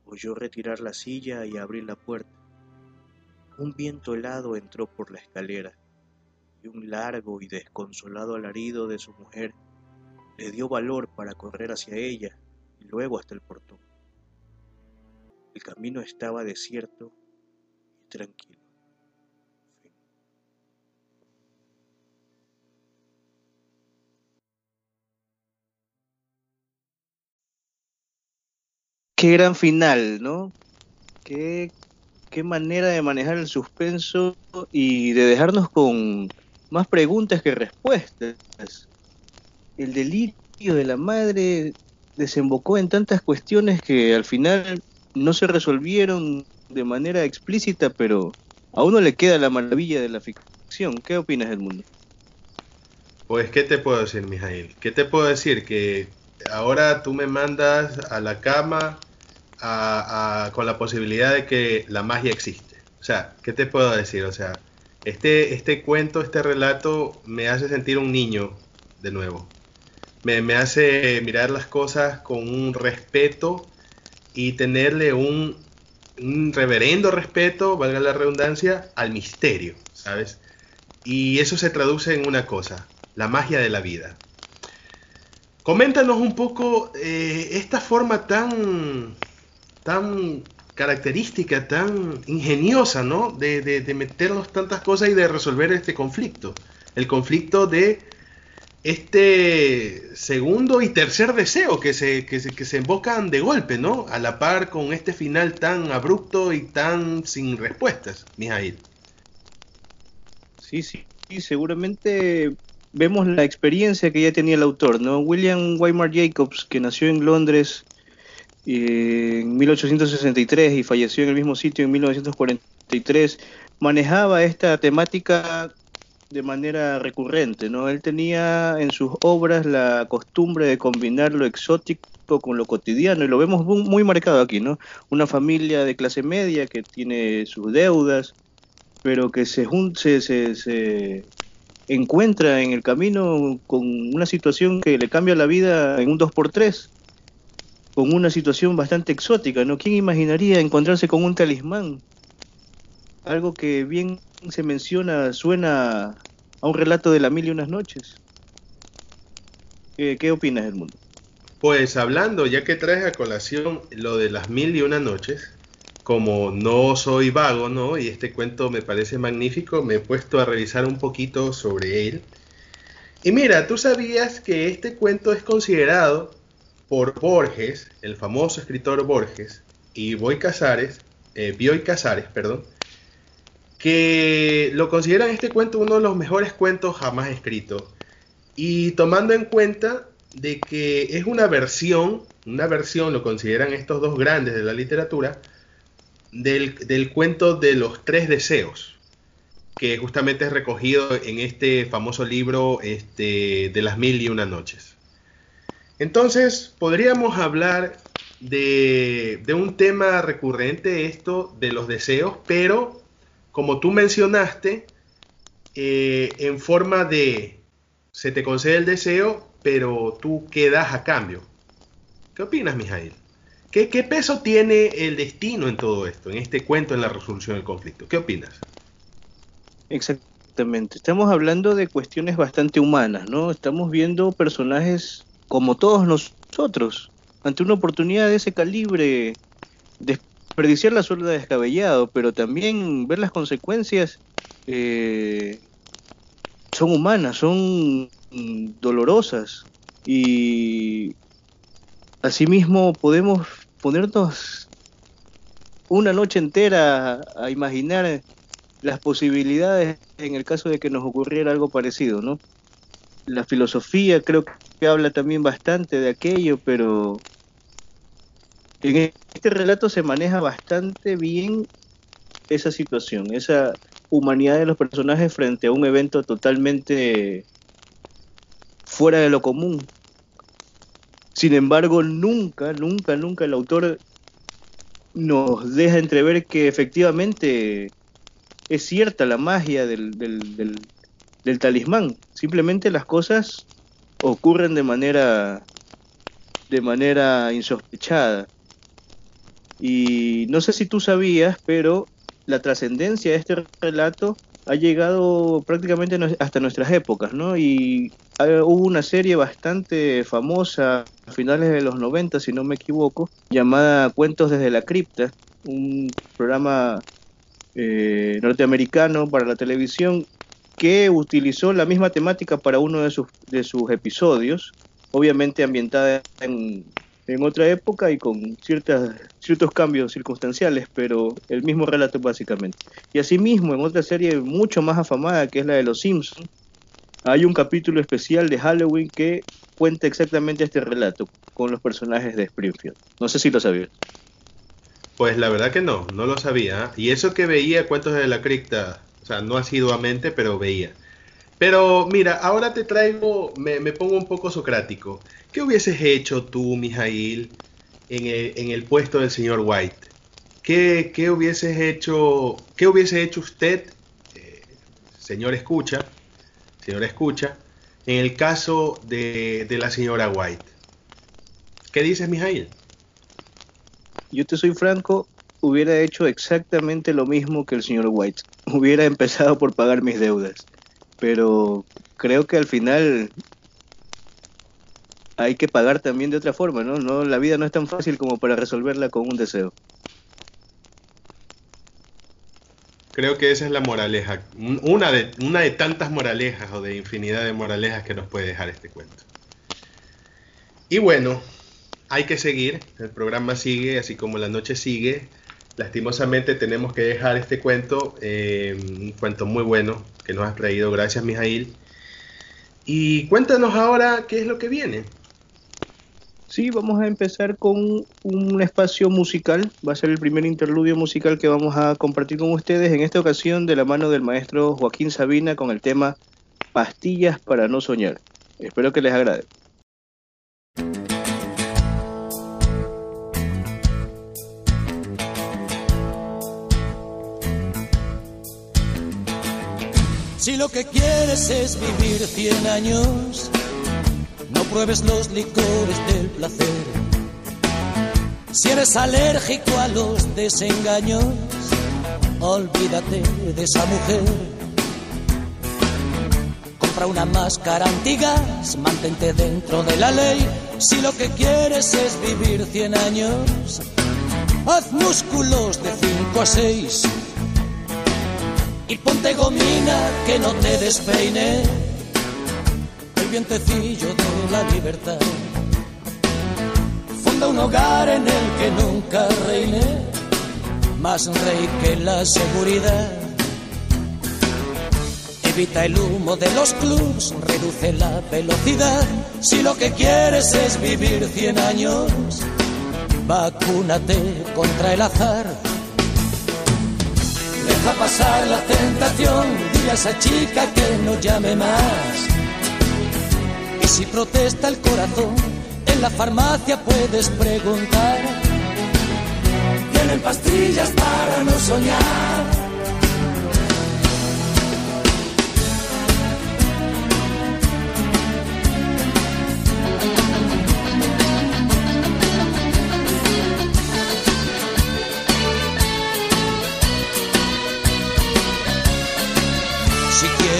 Oyó retirar la silla y abrir la puerta. Un viento helado entró por la escalera y un largo y desconsolado alarido de su mujer le dio valor para correr hacia ella y luego hasta el portón. El camino estaba desierto y tranquilo. qué gran final, ¿no? Qué, qué manera de manejar el suspenso y de dejarnos con más preguntas que respuestas. El delirio de la madre desembocó en tantas cuestiones que al final no se resolvieron de manera explícita, pero a uno le queda la maravilla de la ficción. ¿Qué opinas del mundo? Pues, ¿qué te puedo decir, Mijail? ¿Qué te puedo decir? Que ahora tú me mandas a la cama con la posibilidad de que la magia existe. O sea, ¿qué te puedo decir? O sea, este, este cuento, este relato me hace sentir un niño de nuevo. Me, hace mirar las cosas con un respeto y tenerle un, reverendo respeto, valga la redundancia, al misterio, ¿sabes? Y eso se traduce en una cosa, la magia de la vida. Coméntanos un poco eh, esta forma tan tan característica, tan ingeniosa, ¿no? De, de, meternos tantas cosas y de resolver este conflicto. El conflicto de este segundo y tercer deseo que se, que se, que se de golpe, ¿no? A la par con este final tan abrupto y tan sin respuestas, Mijail. Sí, sí, sí, seguramente vemos la experiencia que ya tenía el autor, ¿no? William Weimar Jacobs, que nació en Londres en 1863 y falleció en el mismo sitio en 1943, manejaba esta temática de manera recurrente, ¿no? Él tenía en sus obras la costumbre de combinar lo exótico con lo cotidiano y lo vemos muy marcado aquí, ¿no? Una familia de clase media que tiene sus deudas, pero que se, se, se, se encuentra en el camino con una situación que le cambia la vida en un 2x3 con una situación bastante exótica, ¿no? ¿Quién imaginaría encontrarse con un talismán? Algo que bien se menciona, suena a un relato de la mil y unas noches. ¿Qué, opinas del mundo? Pues hablando, ya que traes a colación lo de las mil y una noches, como no soy vago, ¿no? Y este cuento me parece magnífico, me he puesto a revisar un poquito sobre él. Y mira, tú sabías que este cuento es considerado por Borges, el famoso escritor Borges, y Boy Casares, eh, Bioy Casares, perdón, que lo consideran este cuento uno de los mejores cuentos jamás escritos. Y tomando en cuenta de que es una versión, una versión, lo consideran estos dos grandes de la literatura, del, cuento de los tres deseos, que justamente es recogido en este famoso libro este, de las mil y una noches. Entonces, podríamos hablar de, de un tema recurrente, esto de los deseos, pero como tú mencionaste, eh, en forma de se te concede el deseo, pero tú quedas a cambio. ¿Qué opinas, Mijail? ¿Qué, ¿Qué, peso tiene el destino en todo esto, en este cuento, en la resolución del conflicto? ¿Qué opinas? Exactamente. Estamos hablando de cuestiones bastante humanas, ¿no? Estamos viendo personajes como todos nosotros, ante una oportunidad de ese calibre, desperdiciar la suerte descabellado, pero también ver las consecuencias eh, son humanas, son dolorosas y asimismo podemos ponernos una noche entera a, imaginar las posibilidades en el caso de que nos ocurriera algo parecido, ¿no? La filosofía creo que habla también bastante de aquello, pero en este relato se maneja bastante bien esa situación, esa humanidad de los personajes frente a un evento totalmente fuera de lo común. Sin embargo, nunca, nunca, nunca el autor nos deja entrever que efectivamente es cierta la magia del, talismán. Simplemente las cosas ocurren de manera de manera insospechada. Y no sé si tú sabías, pero la trascendencia de este relato ha llegado prácticamente hasta nuestras épocas, ¿no? Y hubo una serie bastante famosa a finales de los 90, si no me equivoco, llamada Cuentos desde la cripta, un programa eh, norteamericano para la televisión que utilizó la misma temática para uno de sus, de sus episodios, obviamente ambientada en, en otra época y con ciertas, ciertos cambios circunstanciales, pero el mismo relato básicamente. Y asimismo, en otra serie mucho más afamada, que es la de Los Simpsons, hay un capítulo especial de Halloween que cuenta exactamente este relato con los personajes de Springfield. No sé si lo sabías. Pues la verdad que no, no lo sabía. Y eso que veía Cuentos de la Cripta, o sea, no asiduamente, pero veía. Pero mira, ahora te traigo, me, pongo un poco socrático. ¿Qué hubieses hecho tú, Mijail, en el, puesto del señor White? ¿Qué, qué hubieses hecho, qué hubiese hecho usted, eh, señor escucha, señor escucha, en el caso de, de la señora White? ¿Qué dices, Mijail? Yo te soy franco, hubiera hecho exactamente lo mismo que el señor White. Hubiera empezado por pagar mis deudas pero creo que al final hay que pagar también de otra forma, ¿no? no la vida no es tan fácil como para resolverla con un deseo. Creo que esa es la moraleja, una de, tantas moralejas o de infinidad de moralejas que nos puede dejar este cuento. Y bueno, hay que seguir, el programa sigue, así como la noche sigue. Lastimosamente tenemos que dejar este cuento, eh, un cuento muy bueno que nos has traído. Gracias, Mijail. Y cuéntanos ahora qué es lo que viene. Sí, vamos a empezar con un espacio musical. Va a ser el primer interludio musical que vamos a compartir con ustedes en esta ocasión de la mano del maestro Joaquín Sabina con el tema Pastillas para no soñar. Espero que les agrade. Si lo que quieres es vivir cien años, no pruebes los licores del placer. Si eres alérgico a los desengaños, olvídate de esa mujer. Compra una máscara antigas, mantente dentro de la ley. Si lo que quieres es vivir cien años, haz músculos de cinco a seis y ponte gomina que no te despeine el vientecillo de la libertad. Funda un hogar en el que nunca reine más rey que la seguridad. Evita el humo de los clubs, reduce la velocidad. Si lo que quieres es vivir 100 años, vacúnate contra el azar. Deja pasar la tentación, dile a esa chica que no llame más. Si protesta el corazón, en la farmacia puedes preguntar. Tienen pastillas para no soñar.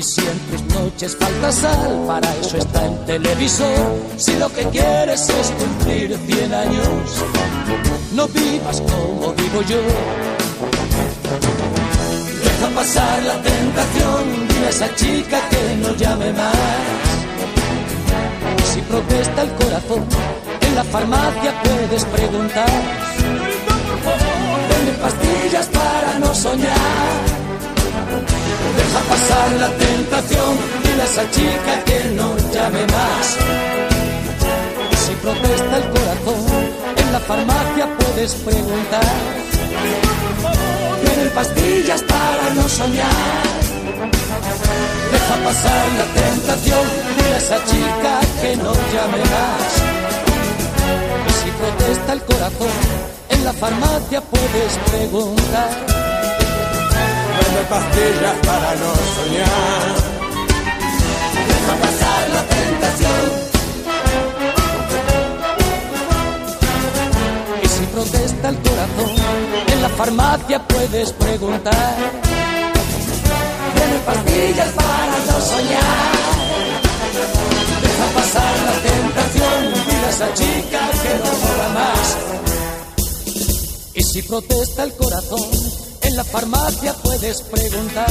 Y si en tus noches falta sal, para eso está el televisor. Si lo que quieres es cumplir 100 años, no vivas como vivo yo. Deja pasar la tentación, dile a esa chica que no llame más. Si protesta el corazón, en la farmacia puedes preguntar. Vende pastillas para no soñar Deja pasar la tentación, dile a esa chica que no llame más. Si protesta el corazón, en la farmacia puedes preguntar. Tienen pastillas para no soñar. Deja pasar la tentación, dile a esa chica que no llame más. Si protesta el corazón, en la farmacia puedes preguntar de pastillas para no soñar. Deja pasar la tentación. Y si protesta el corazón, en la farmacia puedes preguntar. Tiene pastillas para no soñar. Deja pasar la tentación, mira a esa chica que no mola más. Y si protesta el corazón, en la farmacia puedes preguntar.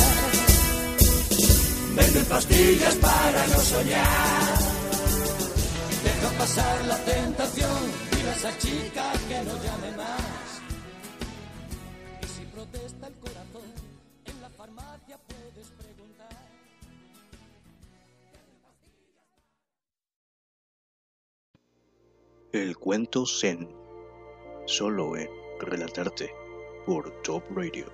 Venden pastillas para no soñar. Deja pasar la tentación. Dile a esa chica que no llame más. Y si protesta el corazón, en la farmacia puedes preguntar. El cuento Zen. Solo en relatarte por Top Radio.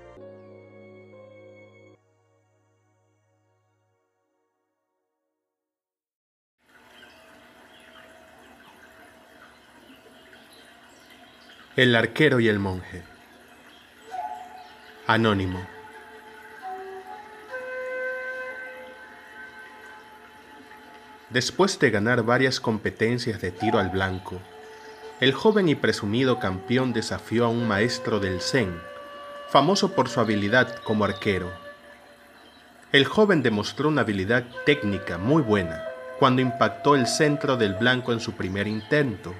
El arquero y el monje. Anónimo. Después de ganar varias competencias de tiro al blanco, el joven y presumido campeón desafió a un maestro del Zen, famoso por su habilidad como arquero. El joven demostró una habilidad técnica muy buena cuando impactó el centro del blanco en su primer intento.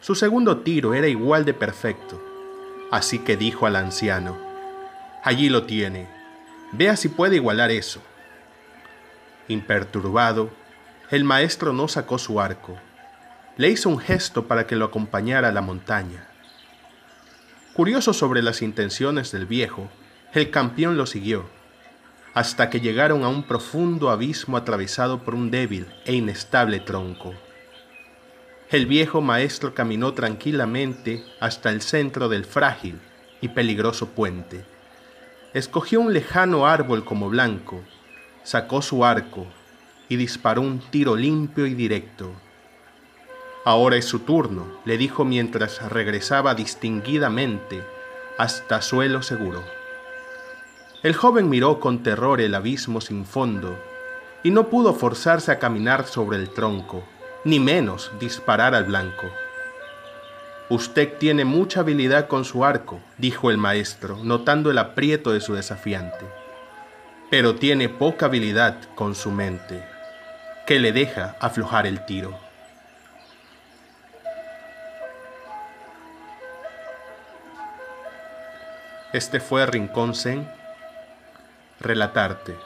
Su segundo tiro era igual de perfecto, así que dijo al anciano, Allí lo tiene, vea si puede igualar eso. Imperturbado, el maestro no sacó su arco le hizo un gesto para que lo acompañara a la montaña. Curioso sobre las intenciones del viejo, el campeón lo siguió, hasta que llegaron a un profundo abismo atravesado por un débil e inestable tronco. El viejo maestro caminó tranquilamente hasta el centro del frágil y peligroso puente. Escogió un lejano árbol como blanco, sacó su arco y disparó un tiro limpio y directo. Ahora es su turno, le dijo mientras regresaba distinguidamente hasta suelo seguro. El joven miró con terror el abismo sin fondo y no pudo forzarse a caminar sobre el tronco, ni menos disparar al blanco. Usted tiene mucha habilidad con su arco, dijo el maestro, notando el aprieto de su desafiante, pero tiene poca habilidad con su mente. que le deja aflojar el tiro. Este fue Rincón Relatarte,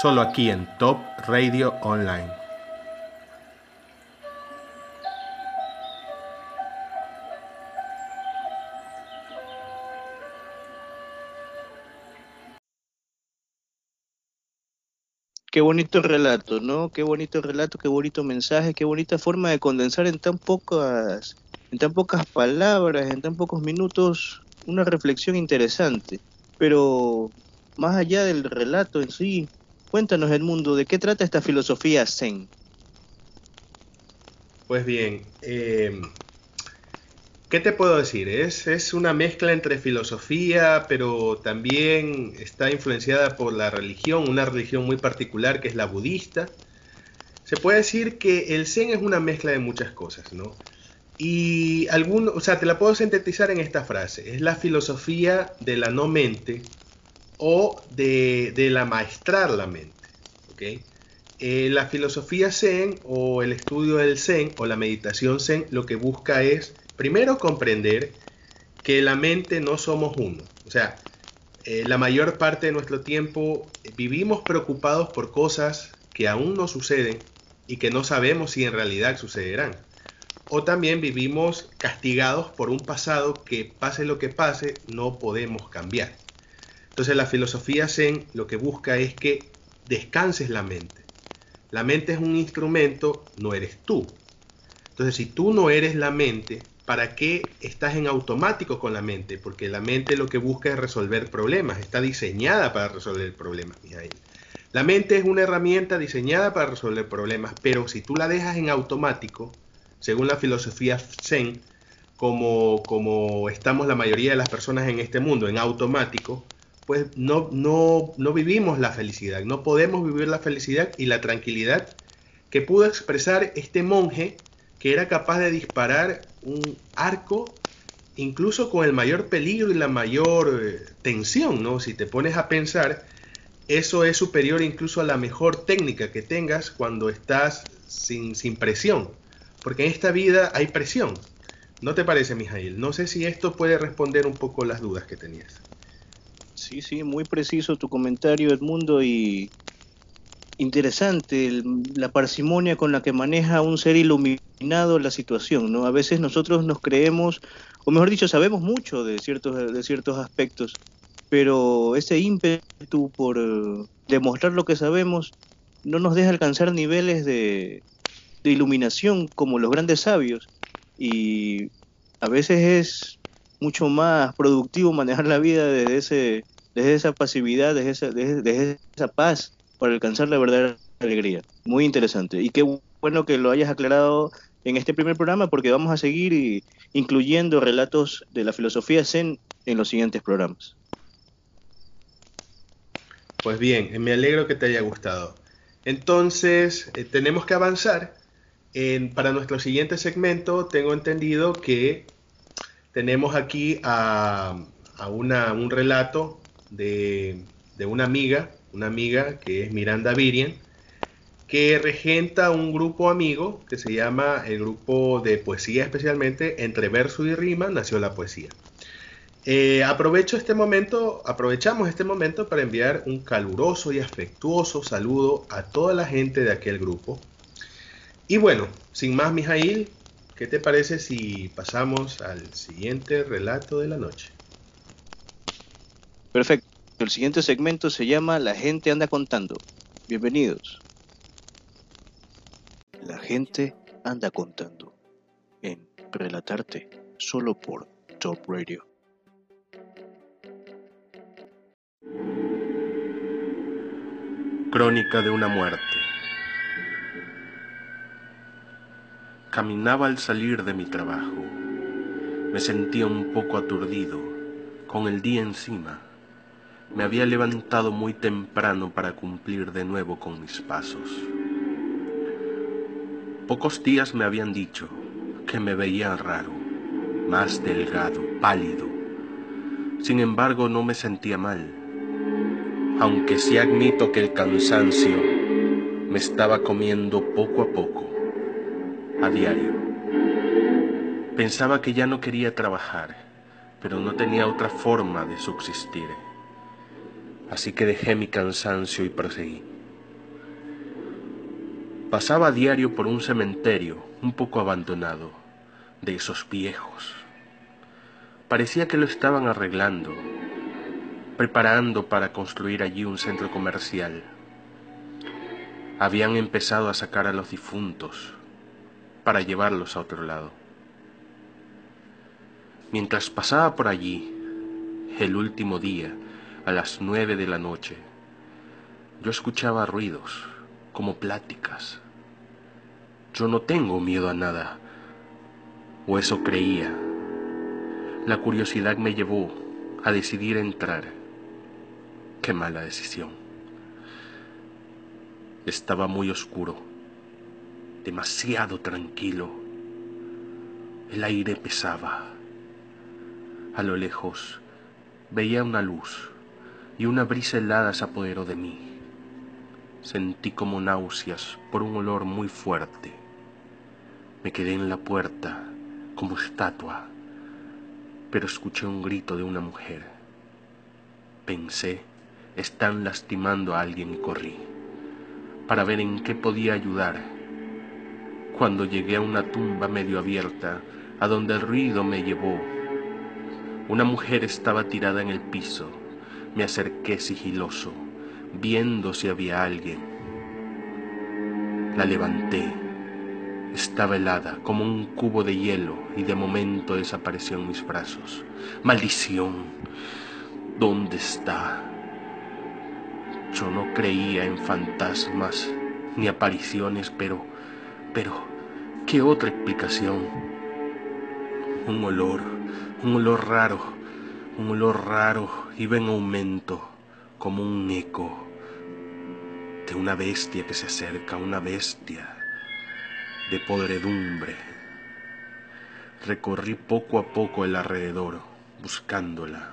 solo aquí en Top Radio Online. Qué bonito relato, ¿no? Qué bonito relato, qué bonito mensaje, qué bonita forma de condensar en tan pocas, en tan pocas palabras, en tan pocos minutos, una reflexión interesante. Pero más allá del relato en sí, cuéntanos el mundo, ¿de qué trata esta filosofía Zen? Pues bien, eh, ¿qué te puedo decir? Es, es una mezcla entre filosofía, pero también está influenciada por la religión, una religión muy particular que es la budista. Se puede decir que el Zen es una mezcla de muchas cosas, ¿no? Y algún, o sea, te la puedo sintetizar en esta frase. Es la filosofía de la no mente o de, la maestrar la mente. Eh, la filosofía Zen o el estudio del Zen o la meditación Zen lo que busca es, primero, comprender que la mente no somos uno. O sea, eh, la mayor parte de nuestro tiempo vivimos preocupados por cosas que aún no suceden y que no sabemos si en realidad sucederán o también vivimos castigados por un pasado que pase lo que pase, no podemos cambiar. Entonces la filosofía Zen lo que busca es que descanses la mente. La mente es un instrumento, no eres tú. Entonces si tú no eres la mente, ¿para qué estás en automático con la mente? Porque la mente lo que busca es resolver problemas, está diseñada para resolver problemas, La mente es una herramienta diseñada para resolver problemas, pero si tú la dejas en automático, según la filosofía Zen, como, como estamos la mayoría de las personas en este mundo, en automático, pues no, no, no vivimos la felicidad, no podemos vivir la felicidad y la tranquilidad que pudo expresar este monje que era capaz de disparar un arco incluso con el mayor peligro y la mayor eh, tensión, ¿no? Si te pones a pensar, eso es superior incluso a la mejor técnica que tengas cuando estás sin, sin presión. Porque en esta vida hay presión. ¿No te parece, Mijail? No sé si esto puede responder un poco las dudas que tenías. Sí, sí, muy preciso tu comentario, Edmundo, y interesante la parsimonia con la que maneja un ser iluminado la situación, ¿no? A veces nosotros nos creemos, o mejor dicho, sabemos mucho de ciertos, de ciertos aspectos, pero ese ímpetu por eh, demostrar lo que sabemos no nos deja alcanzar niveles de, de iluminación como los grandes sabios y a veces es mucho más productivo manejar la vida desde, ese, desde esa pasividad, desde esa, desde, esa paz para alcanzar la verdadera alegría. Muy interesante. Y qué bueno que lo hayas aclarado en este primer programa porque vamos a seguir incluyendo relatos de la filosofía Zen en los siguientes programas. Pues bien, me alegro que te haya gustado. Entonces, eh, tenemos que avanzar para nuestro siguiente segmento tengo entendido que tenemos aquí a, un relato de, una amiga, una amiga que es Miranda Virian, que regenta un grupo amigo que se llama el grupo de poesía especialmente Entre Verso y Rima nació la poesía. Eh, aprovecho este momento, aprovechamos este momento para enviar un caluroso y afectuoso saludo a toda la gente de aquel grupo y bueno, sin más, Mijail, ¿qué te parece si pasamos al siguiente relato de la noche? Perfecto. El siguiente segmento se llama La gente anda contando. Bienvenidos. La gente anda contando. En Relatarte, solo por Top Radio. Crónica de una muerte. Caminaba al salir de mi trabajo. Me sentía un poco aturdido, con el día encima. Me había levantado muy temprano para cumplir de nuevo con mis pasos. Pocos días me habían dicho que me veía raro, más delgado, pálido. Sin embargo, no me sentía mal, aunque sí admito que el cansancio me estaba comiendo poco a poco, diario. Pensaba que ya no quería trabajar, pero no tenía otra forma de subsistir. Así que dejé mi cansancio y proseguí. Pasaba a diario por un cementerio un poco abandonado, de esos viejos. Parecía que lo estaban arreglando, preparando para construir allí un centro comercial. Habían empezado a sacar a los difuntos para llevarlos a otro lado. Mientras pasaba por allí, el último día, a las nueve de la noche, yo escuchaba ruidos, como pláticas. Yo no tengo miedo a nada, o eso creía. La curiosidad me llevó a decidir entrar. Qué mala decisión. Estaba muy oscuro, demasiado tranquilo. El aire pesaba. A lo lejos veía una luz y una brisa helada se apoderó de mí. Sentí como náuseas por un olor muy fuerte. Me quedé en la puerta como estatua, pero escuché un grito de una mujer. Pensé, están lastimando a alguien y corrí, para ver en qué podía ayudar. Cuando llegué a una tumba medio abierta, a donde el ruido me llevó, una mujer estaba tirada en el piso. Me acerqué sigiloso, viendo si había alguien. La levanté. Estaba helada como un cubo de hielo y de momento desapareció en mis brazos. Maldición. ¿Dónde está? Yo no creía en fantasmas ni apariciones, pero, pero, ¿qué otra explicación? Un olor un olor raro, un olor raro iba en aumento, como un eco de una bestia que se acerca, una bestia de podredumbre. Recorrí poco a poco el alrededor, buscándola.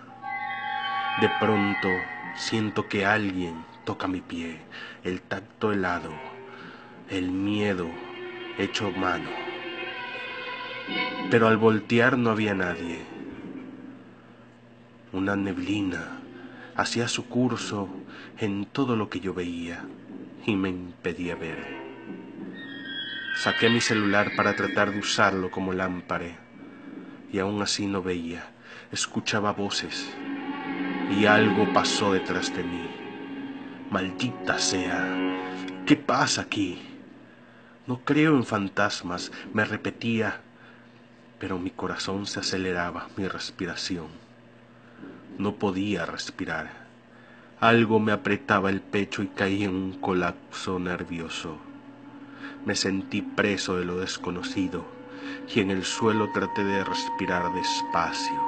De pronto siento que alguien toca mi pie, el tacto helado, el miedo hecho mano. Pero al voltear no había nadie una neblina hacía su curso en todo lo que yo veía y me impedía ver. Saqué mi celular para tratar de usarlo como lámpara y aún así no veía, escuchaba voces y algo pasó detrás de mí. Maldita sea, ¿qué pasa aquí? No creo en fantasmas, me repetía, pero mi corazón se aceleraba, mi respiración. No podía respirar. Algo me apretaba el pecho y caí en un colapso nervioso. Me sentí preso de lo desconocido y en el suelo traté de respirar despacio.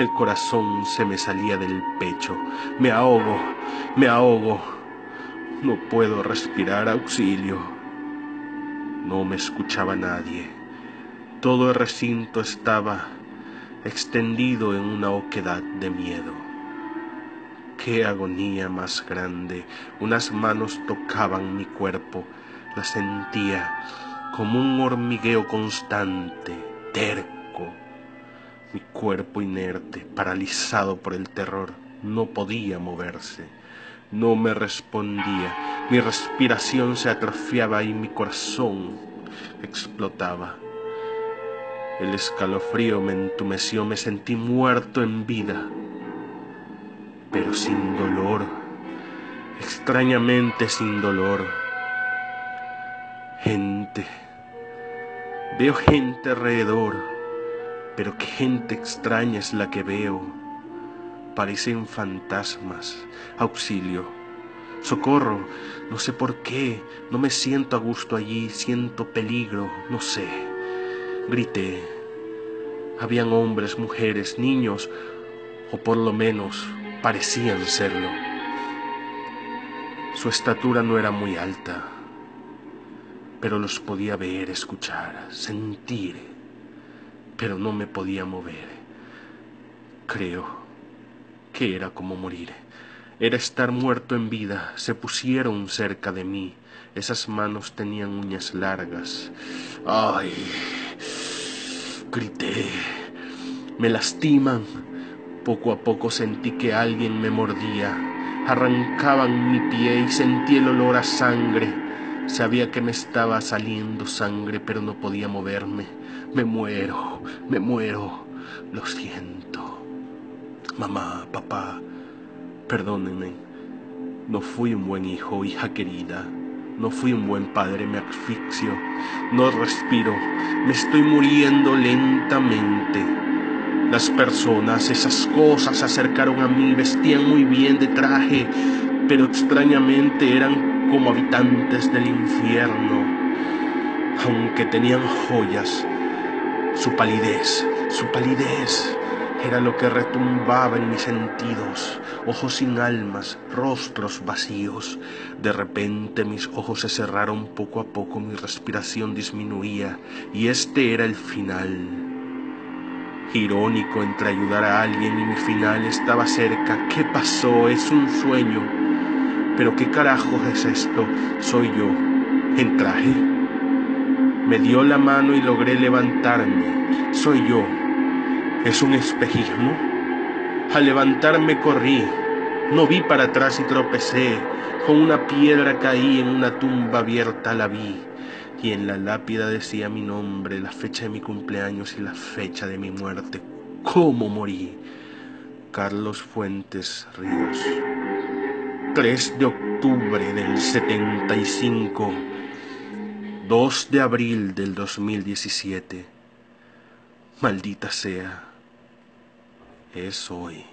El corazón se me salía del pecho. Me ahogo, me ahogo. No puedo respirar auxilio. No me escuchaba nadie. Todo el recinto estaba extendido en una oquedad de miedo. Qué agonía más grande. Unas manos tocaban mi cuerpo, la sentía como un hormigueo constante, terco. Mi cuerpo inerte, paralizado por el terror, no podía moverse, no me respondía, mi respiración se atrofiaba y mi corazón explotaba. El escalofrío me entumeció, me sentí muerto en vida, pero sin dolor, extrañamente sin dolor. Gente, veo gente alrededor, pero qué gente extraña es la que veo. Parecen fantasmas, auxilio, socorro, no sé por qué, no me siento a gusto allí, siento peligro, no sé. Grité. Habían hombres, mujeres, niños, o por lo menos parecían serlo. Su estatura no era muy alta, pero los podía ver, escuchar, sentir, pero no me podía mover. Creo que era como morir. era estar muerto en vida. Se pusieron cerca de mí. Esas manos tenían uñas largas. ¡Ay! Grité. Me lastiman. Poco a poco sentí que alguien me mordía. Arrancaban mi pie y sentí el olor a sangre. Sabía que me estaba saliendo sangre, pero no podía moverme. Me muero, me muero. Lo siento. Mamá, papá, perdónenme. No fui un buen hijo, hija querida. No fui un buen padre, me asfixio. No respiro. Me estoy muriendo lentamente. Las personas, esas cosas se acercaron a mí, vestían muy bien de traje, pero extrañamente eran como habitantes del infierno. Aunque tenían joyas, su palidez, su palidez era lo que retumbaba en mis sentidos, ojos sin almas, rostros vacíos. De repente mis ojos se cerraron poco a poco, mi respiración disminuía y este era el final irónico entre ayudar a alguien y mi final estaba cerca. ¿Qué pasó? Es un sueño. Pero ¿qué carajos es esto? Soy yo, en traje. Me dio la mano y logré levantarme. Soy yo. ¿Es un espejismo? Al levantarme corrí. No vi para atrás y tropecé. Con una piedra caí en una tumba abierta, la vi y en la lápida decía mi nombre, la fecha de mi cumpleaños y la fecha de mi muerte. ¿Cómo morí? Carlos Fuentes Ríos. 3 de octubre del 75. 2 de abril del 2017. Maldita sea. Es hoy.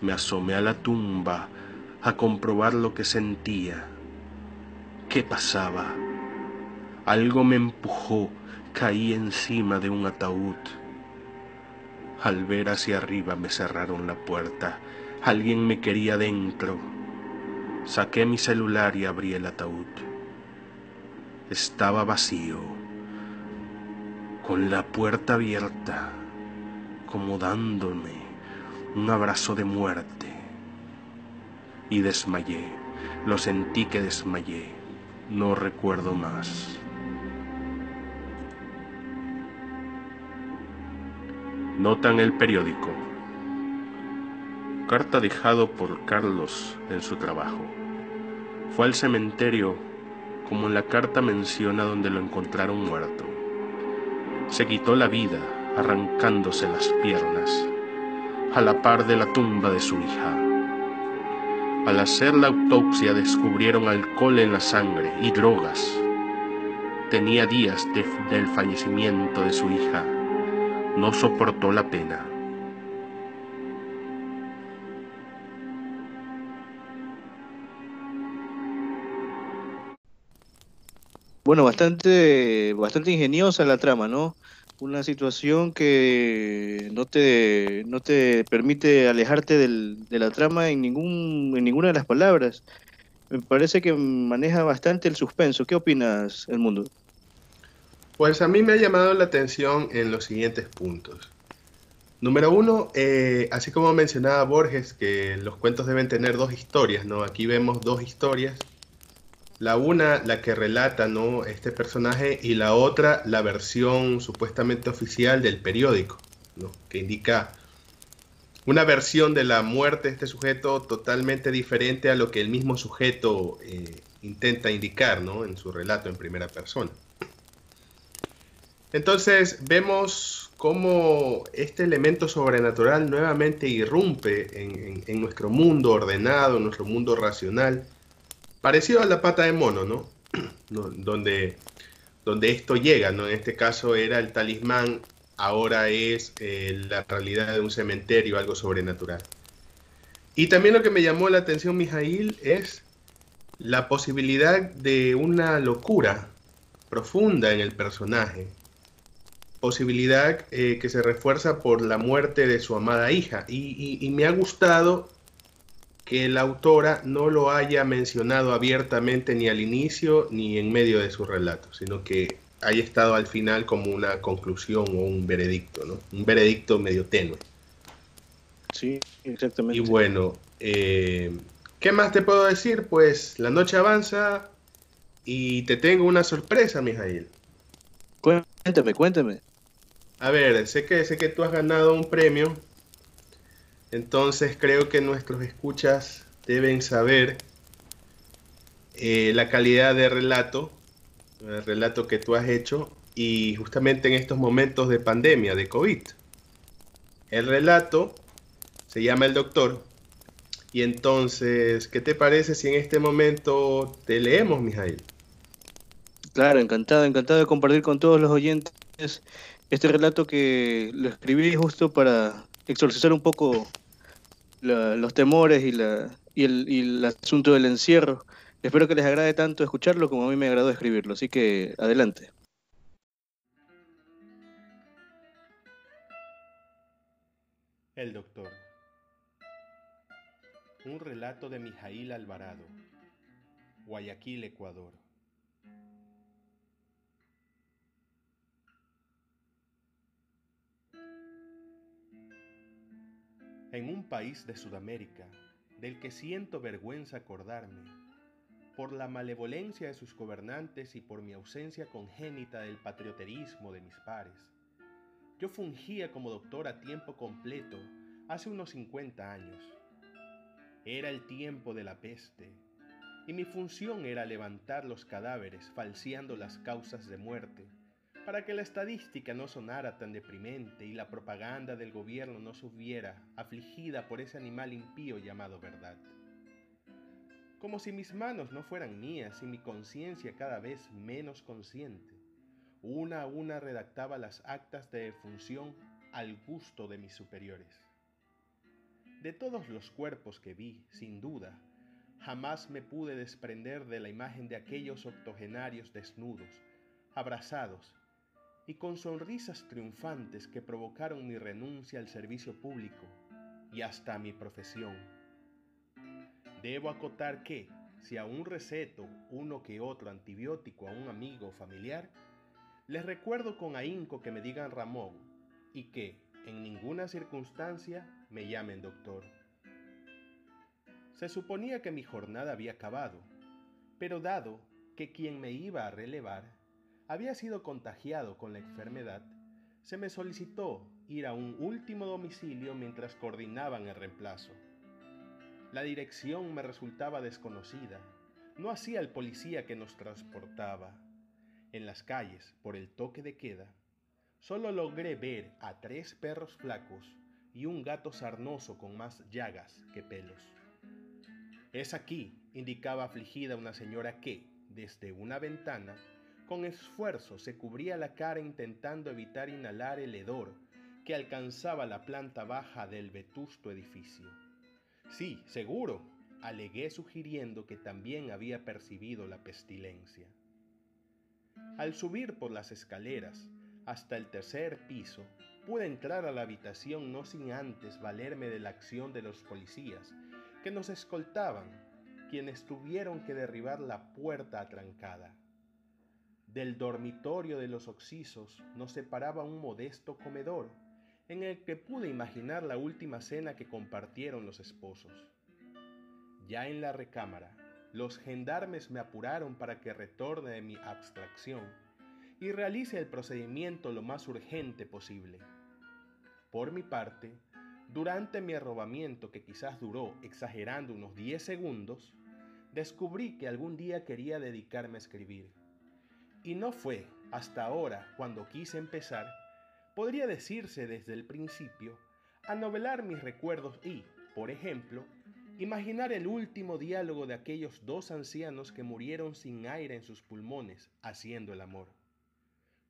Me asomé a la tumba a comprobar lo que sentía. ¿Qué pasaba? Algo me empujó, caí encima de un ataúd. Al ver hacia arriba me cerraron la puerta. Alguien me quería dentro. Saqué mi celular y abrí el ataúd. Estaba vacío, con la puerta abierta, como dándome un abrazo de muerte y desmayé. Lo sentí que desmayé. No recuerdo más. Nota en el periódico. Carta dejado por Carlos en su trabajo. Fue al cementerio, como en la carta menciona donde lo encontraron muerto. Se quitó la vida arrancándose las piernas, a la par de la tumba de su hija. Al hacer la autopsia descubrieron alcohol en la sangre y drogas. Tenía días del fallecimiento de su hija. No soportó la pena. Bueno, bastante, bastante ingeniosa la trama, ¿no? una situación que no te, no te permite alejarte del, de la trama en, ningún, en ninguna de las palabras. Me parece que maneja bastante el suspenso. ¿Qué opinas, El Mundo? Pues a mí me ha llamado la atención en los siguientes puntos. Número uno, eh, así como mencionaba Borges, que los cuentos deben tener dos historias, ¿no? Aquí vemos dos historias la una, la que relata ¿no? este personaje, y la otra, la versión supuestamente oficial del periódico, que indica una versión de la muerte de este sujeto totalmente diferente a lo que el mismo sujeto eh, intenta indicar ¿no? en su relato en primera persona. Entonces vemos cómo este elemento sobrenatural nuevamente irrumpe en, en nuestro mundo ordenado, en nuestro mundo racional, parecido a la pata de mono, [clears throat] ¿no? donde, donde esto llega, ¿no? En este caso era el talismán, ahora es eh, la realidad de un cementerio, algo sobrenatural. Y también lo que me llamó la atención, Mijail, es la posibilidad de una locura profunda en el personaje. Posibilidad eh, que se refuerza por la muerte de su amada hija. y me ha gustado que la autora no lo haya mencionado abiertamente ni al inicio ni en medio de su relato, sino que haya estado al final como una conclusión o un veredicto, ¿no? Un veredicto medio tenue. Sí, exactamente. Y bueno, eh, ¿qué más te puedo decir? Pues la noche avanza y te tengo una sorpresa, Mijail. Cuéntame, cuéntame. A ver, sé que, sé que tú has ganado un premio, entonces creo que nuestros escuchas deben saber eh, la calidad de relato, el relato que tú has hecho y justamente en estos momentos de pandemia, de COVID. El relato se llama El Doctor. Y entonces, ¿qué te parece si en este momento te leemos, Mijail? Claro, encantado, encantado de compartir con todos los oyentes este relato que lo escribí justo para exorcizar un poco los temores y, la, y, el, y el asunto del encierro. Espero que les agrade tanto escucharlo como a mí me agradó escribirlo, así que adelante. El doctor. Un relato de Mijail Alvarado, Guayaquil, Ecuador. En un país de Sudamérica, del que siento vergüenza acordarme, por la malevolencia de sus gobernantes y por mi ausencia congénita del patrioterismo de mis pares, yo fungía como doctor a tiempo completo hace unos 50 años. Era el tiempo de la peste, y mi función era levantar los cadáveres falseando las causas de muerte, para que la estadística no sonara tan deprimente y la propaganda del gobierno no subiera afligida por ese animal impío llamado verdad. Como si mis manos no fueran mías y mi conciencia cada vez menos consciente, una a una redactaba las actas de defunción al gusto de mis superiores. De todos los cuerpos que vi, sin duda, jamás me pude desprender de la imagen de aquellos octogenarios desnudos, abrazados y con sonrisas triunfantes que provocaron mi renuncia al servicio público y hasta a mi profesión. Debo acotar que, si aún receto uno que otro antibiótico a un amigo o familiar, les recuerdo con ahínco que me digan Ramón y que, en ninguna circunstancia, me llamen doctor. Se suponía que mi jornada había acabado, pero dado que quien me iba a relevar había sido contagiado con la enfermedad, se me solicitó ir a un último domicilio mientras coordinaban el reemplazo. La dirección me resultaba desconocida, no hacía el policía que nos transportaba. En las calles, por el toque de queda, solo logré ver a tres perros flacos y un gato sarnoso con más llagas que pelos. Es aquí, indicaba afligida una señora que, desde una ventana, con esfuerzo se cubría la cara intentando evitar inhalar el hedor que alcanzaba la planta baja del vetusto edificio. Sí, seguro, alegué sugiriendo que también había percibido la pestilencia. Al subir por las escaleras hasta el tercer piso, pude entrar a la habitación no sin antes valerme de la acción de los policías, que nos escoltaban, quienes tuvieron que derribar la puerta atrancada. Del dormitorio de los oxisos nos separaba un modesto comedor, en el que pude imaginar la última cena que compartieron los esposos. Ya en la recámara, los gendarmes me apuraron para que retorne de mi abstracción y realice el procedimiento lo más urgente posible. Por mi parte, durante mi arrobamiento, que quizás duró exagerando unos 10 segundos, descubrí que algún día quería dedicarme a escribir. Y no fue hasta ahora cuando quise empezar, podría decirse desde el principio, a novelar mis recuerdos y, por ejemplo, imaginar el último diálogo de aquellos dos ancianos que murieron sin aire en sus pulmones haciendo el amor.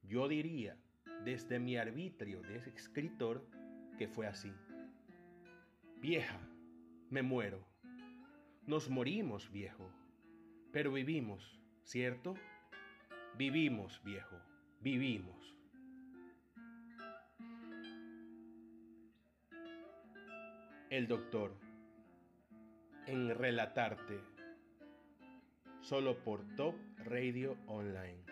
Yo diría, desde mi arbitrio de escritor, que fue así. Vieja, me muero. Nos morimos, viejo. Pero vivimos, ¿cierto? Vivimos, viejo, vivimos. El doctor, en relatarte, solo por Top Radio Online.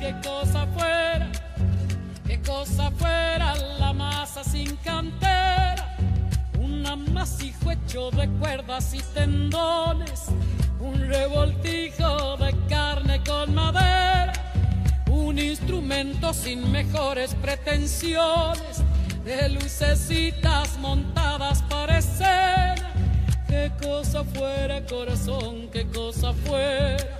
qué cosa fuera, qué cosa fuera la masa sin cantera, un amasijo hecho de cuerdas y tendones, un revoltijo de carne con madera, un instrumento sin mejores pretensiones, de lucecitas montadas para escena. Qué cosa fuera corazón, qué cosa fuera,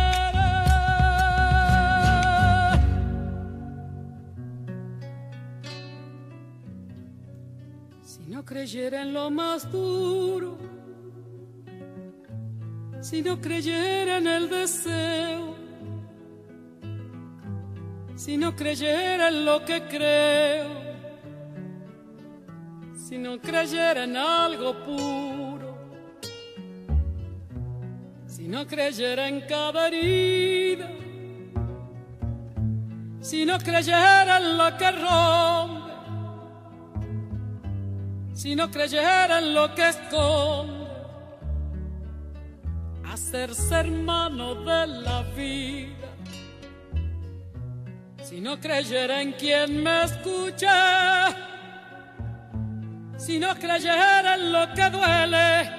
Creyera en lo más duro, si no creyera en el deseo, si no creyera en lo que creo, si no creyera en algo puro, si no creyera en cada herida, si no creyera en lo que rompe, si no creyera en lo que esconde, hacerse hermano de la vida. Si no creyera en quien me escucha, si no creyera en lo que duele,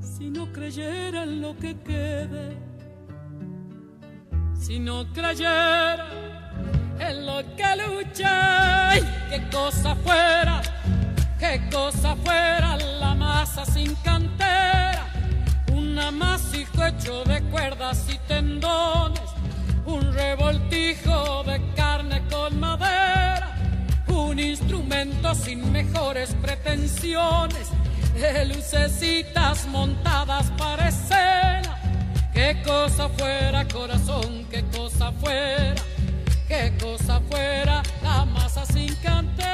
si no creyera en lo que quede, si no creyera en lo que lucha, ¡ay! qué cosa fuera, qué cosa fuera la masa sin cantera, un amasijo hecho de cuerdas y tendones, un revoltijo de carne con madera, un instrumento sin mejores pretensiones, de lucecitas montadas para escena, qué cosa fuera corazón, qué cosa fuera qué cosa fuera la masa sin cantera.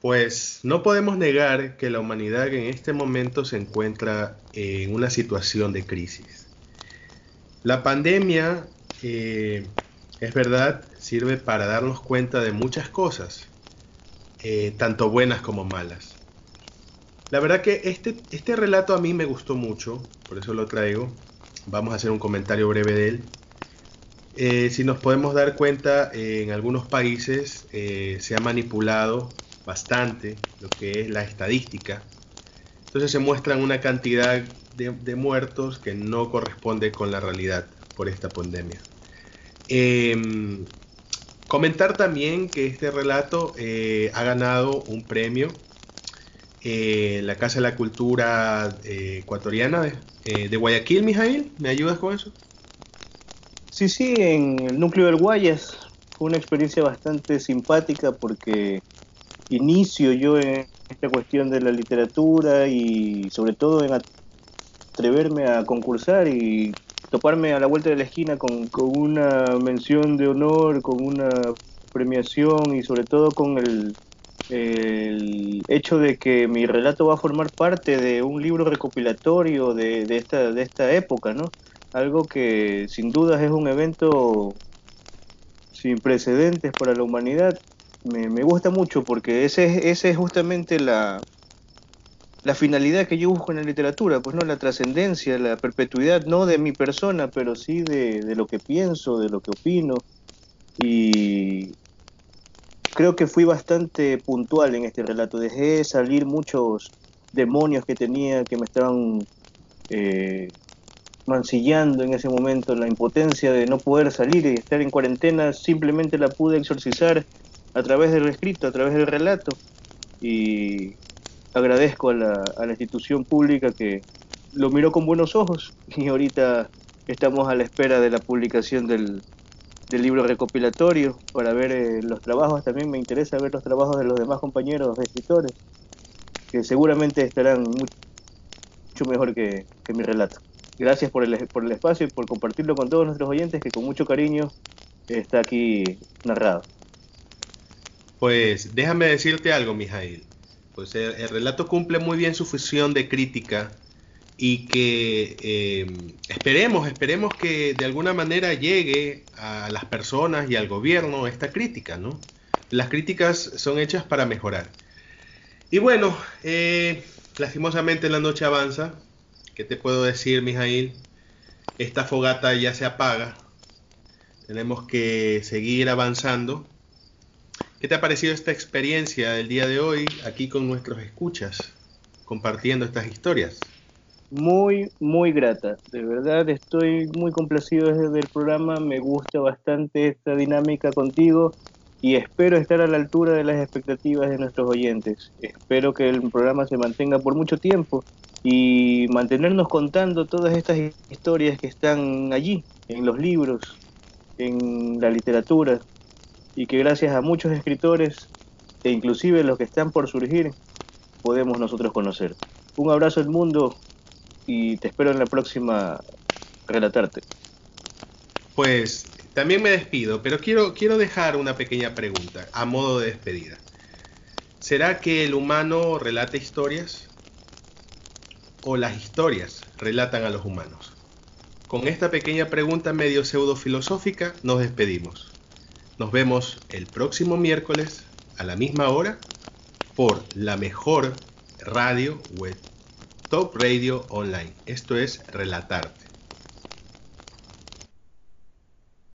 Pues no podemos negar que la humanidad en este momento se encuentra en una situación de crisis. La pandemia, eh, es verdad, sirve para darnos cuenta de muchas cosas, eh, tanto buenas como malas. La verdad que este, este relato a mí me gustó mucho, por eso lo traigo. Vamos a hacer un comentario breve de él. Eh, si nos podemos dar cuenta, eh, en algunos países eh, se ha manipulado bastante lo que es la estadística. Entonces se muestran una cantidad de, de muertos que no corresponde con la realidad por esta pandemia. Em, comentar también que este relato ha ganado un premio eh, la Casa de la Cultura eh, Ecuatoriana de, eh, de, Guayaquil, Mijail. ¿Me ayudas con eso? Sí, sí, en el núcleo del Guayas. Fue una experiencia bastante simpática porque inicio yo en esta cuestión de la literatura y sobre todo en atreverme a concursar y toparme a la vuelta de la esquina con una mención de honor, con una premiación y sobre todo con el el hecho de que mi relato va a formar parte de un libro recopilatorio de, de, esta, de esta época, ¿no? Algo que sin dudas es un evento sin precedentes para la humanidad. Me, me gusta mucho porque ese, ese es justamente la, la finalidad que yo busco en la literatura, pues no la trascendencia, la perpetuidad, no de mi persona, pero sí de, de lo que pienso, de lo que opino. Y creo que fui bastante puntual en este relato. Dejé salir muchos demonios que tenía que me estaban eh, mancillando en ese momento. La impotencia de no poder salir y estar en cuarentena simplemente la pude exorcizar a través del escrito, a través del relato. Y agradezco a la, a la institución pública que lo miró con buenos ojos [laughs] y ahorita estamos a la espera de la publicación del, del libro recopilatorio para ver eh, los trabajos. También me interesa ver los trabajos de los demás compañeros escritores, que seguramente estarán mucho mejor que, que mi relato. Gracias por el, por el espacio y por compartirlo con todos nuestros oyentes, que con mucho cariño está aquí narrado. Pues déjame decirte algo, Mijail. Pues el, el relato cumple muy bien su función de crítica y que eh, esperemos, esperemos que de alguna manera llegue a las personas y al gobierno esta crítica, ¿no? Las críticas son hechas para mejorar. Y bueno, eh, lastimosamente la noche avanza. ¿Qué te puedo decir, Mijail? Esta fogata ya se apaga. Tenemos que seguir avanzando. ¿Qué te ha parecido esta experiencia del día de hoy aquí con nuestros escuchas, compartiendo estas historias? Muy, muy grata. De verdad estoy muy complacido desde el programa, me gusta bastante esta dinámica contigo y espero estar a la altura de las expectativas de nuestros oyentes. Espero que el programa se mantenga por mucho tiempo y mantenernos contando todas estas historias que están allí, en los libros, en la literatura, y que gracias a muchos escritores, e inclusive los que están por surgir, podemos nosotros conocer. Un abrazo al mundo y te espero en la próxima relatarte. Pues también me despido, pero quiero, quiero dejar una pequeña pregunta a modo de despedida. ¿Será que el humano relata historias? ¿O las historias relatan a los humanos? Con esta pequeña pregunta medio pseudo filosófica nos despedimos. Nos vemos el próximo miércoles a la misma hora por la mejor radio web Top Radio Online. Esto es Relatarte.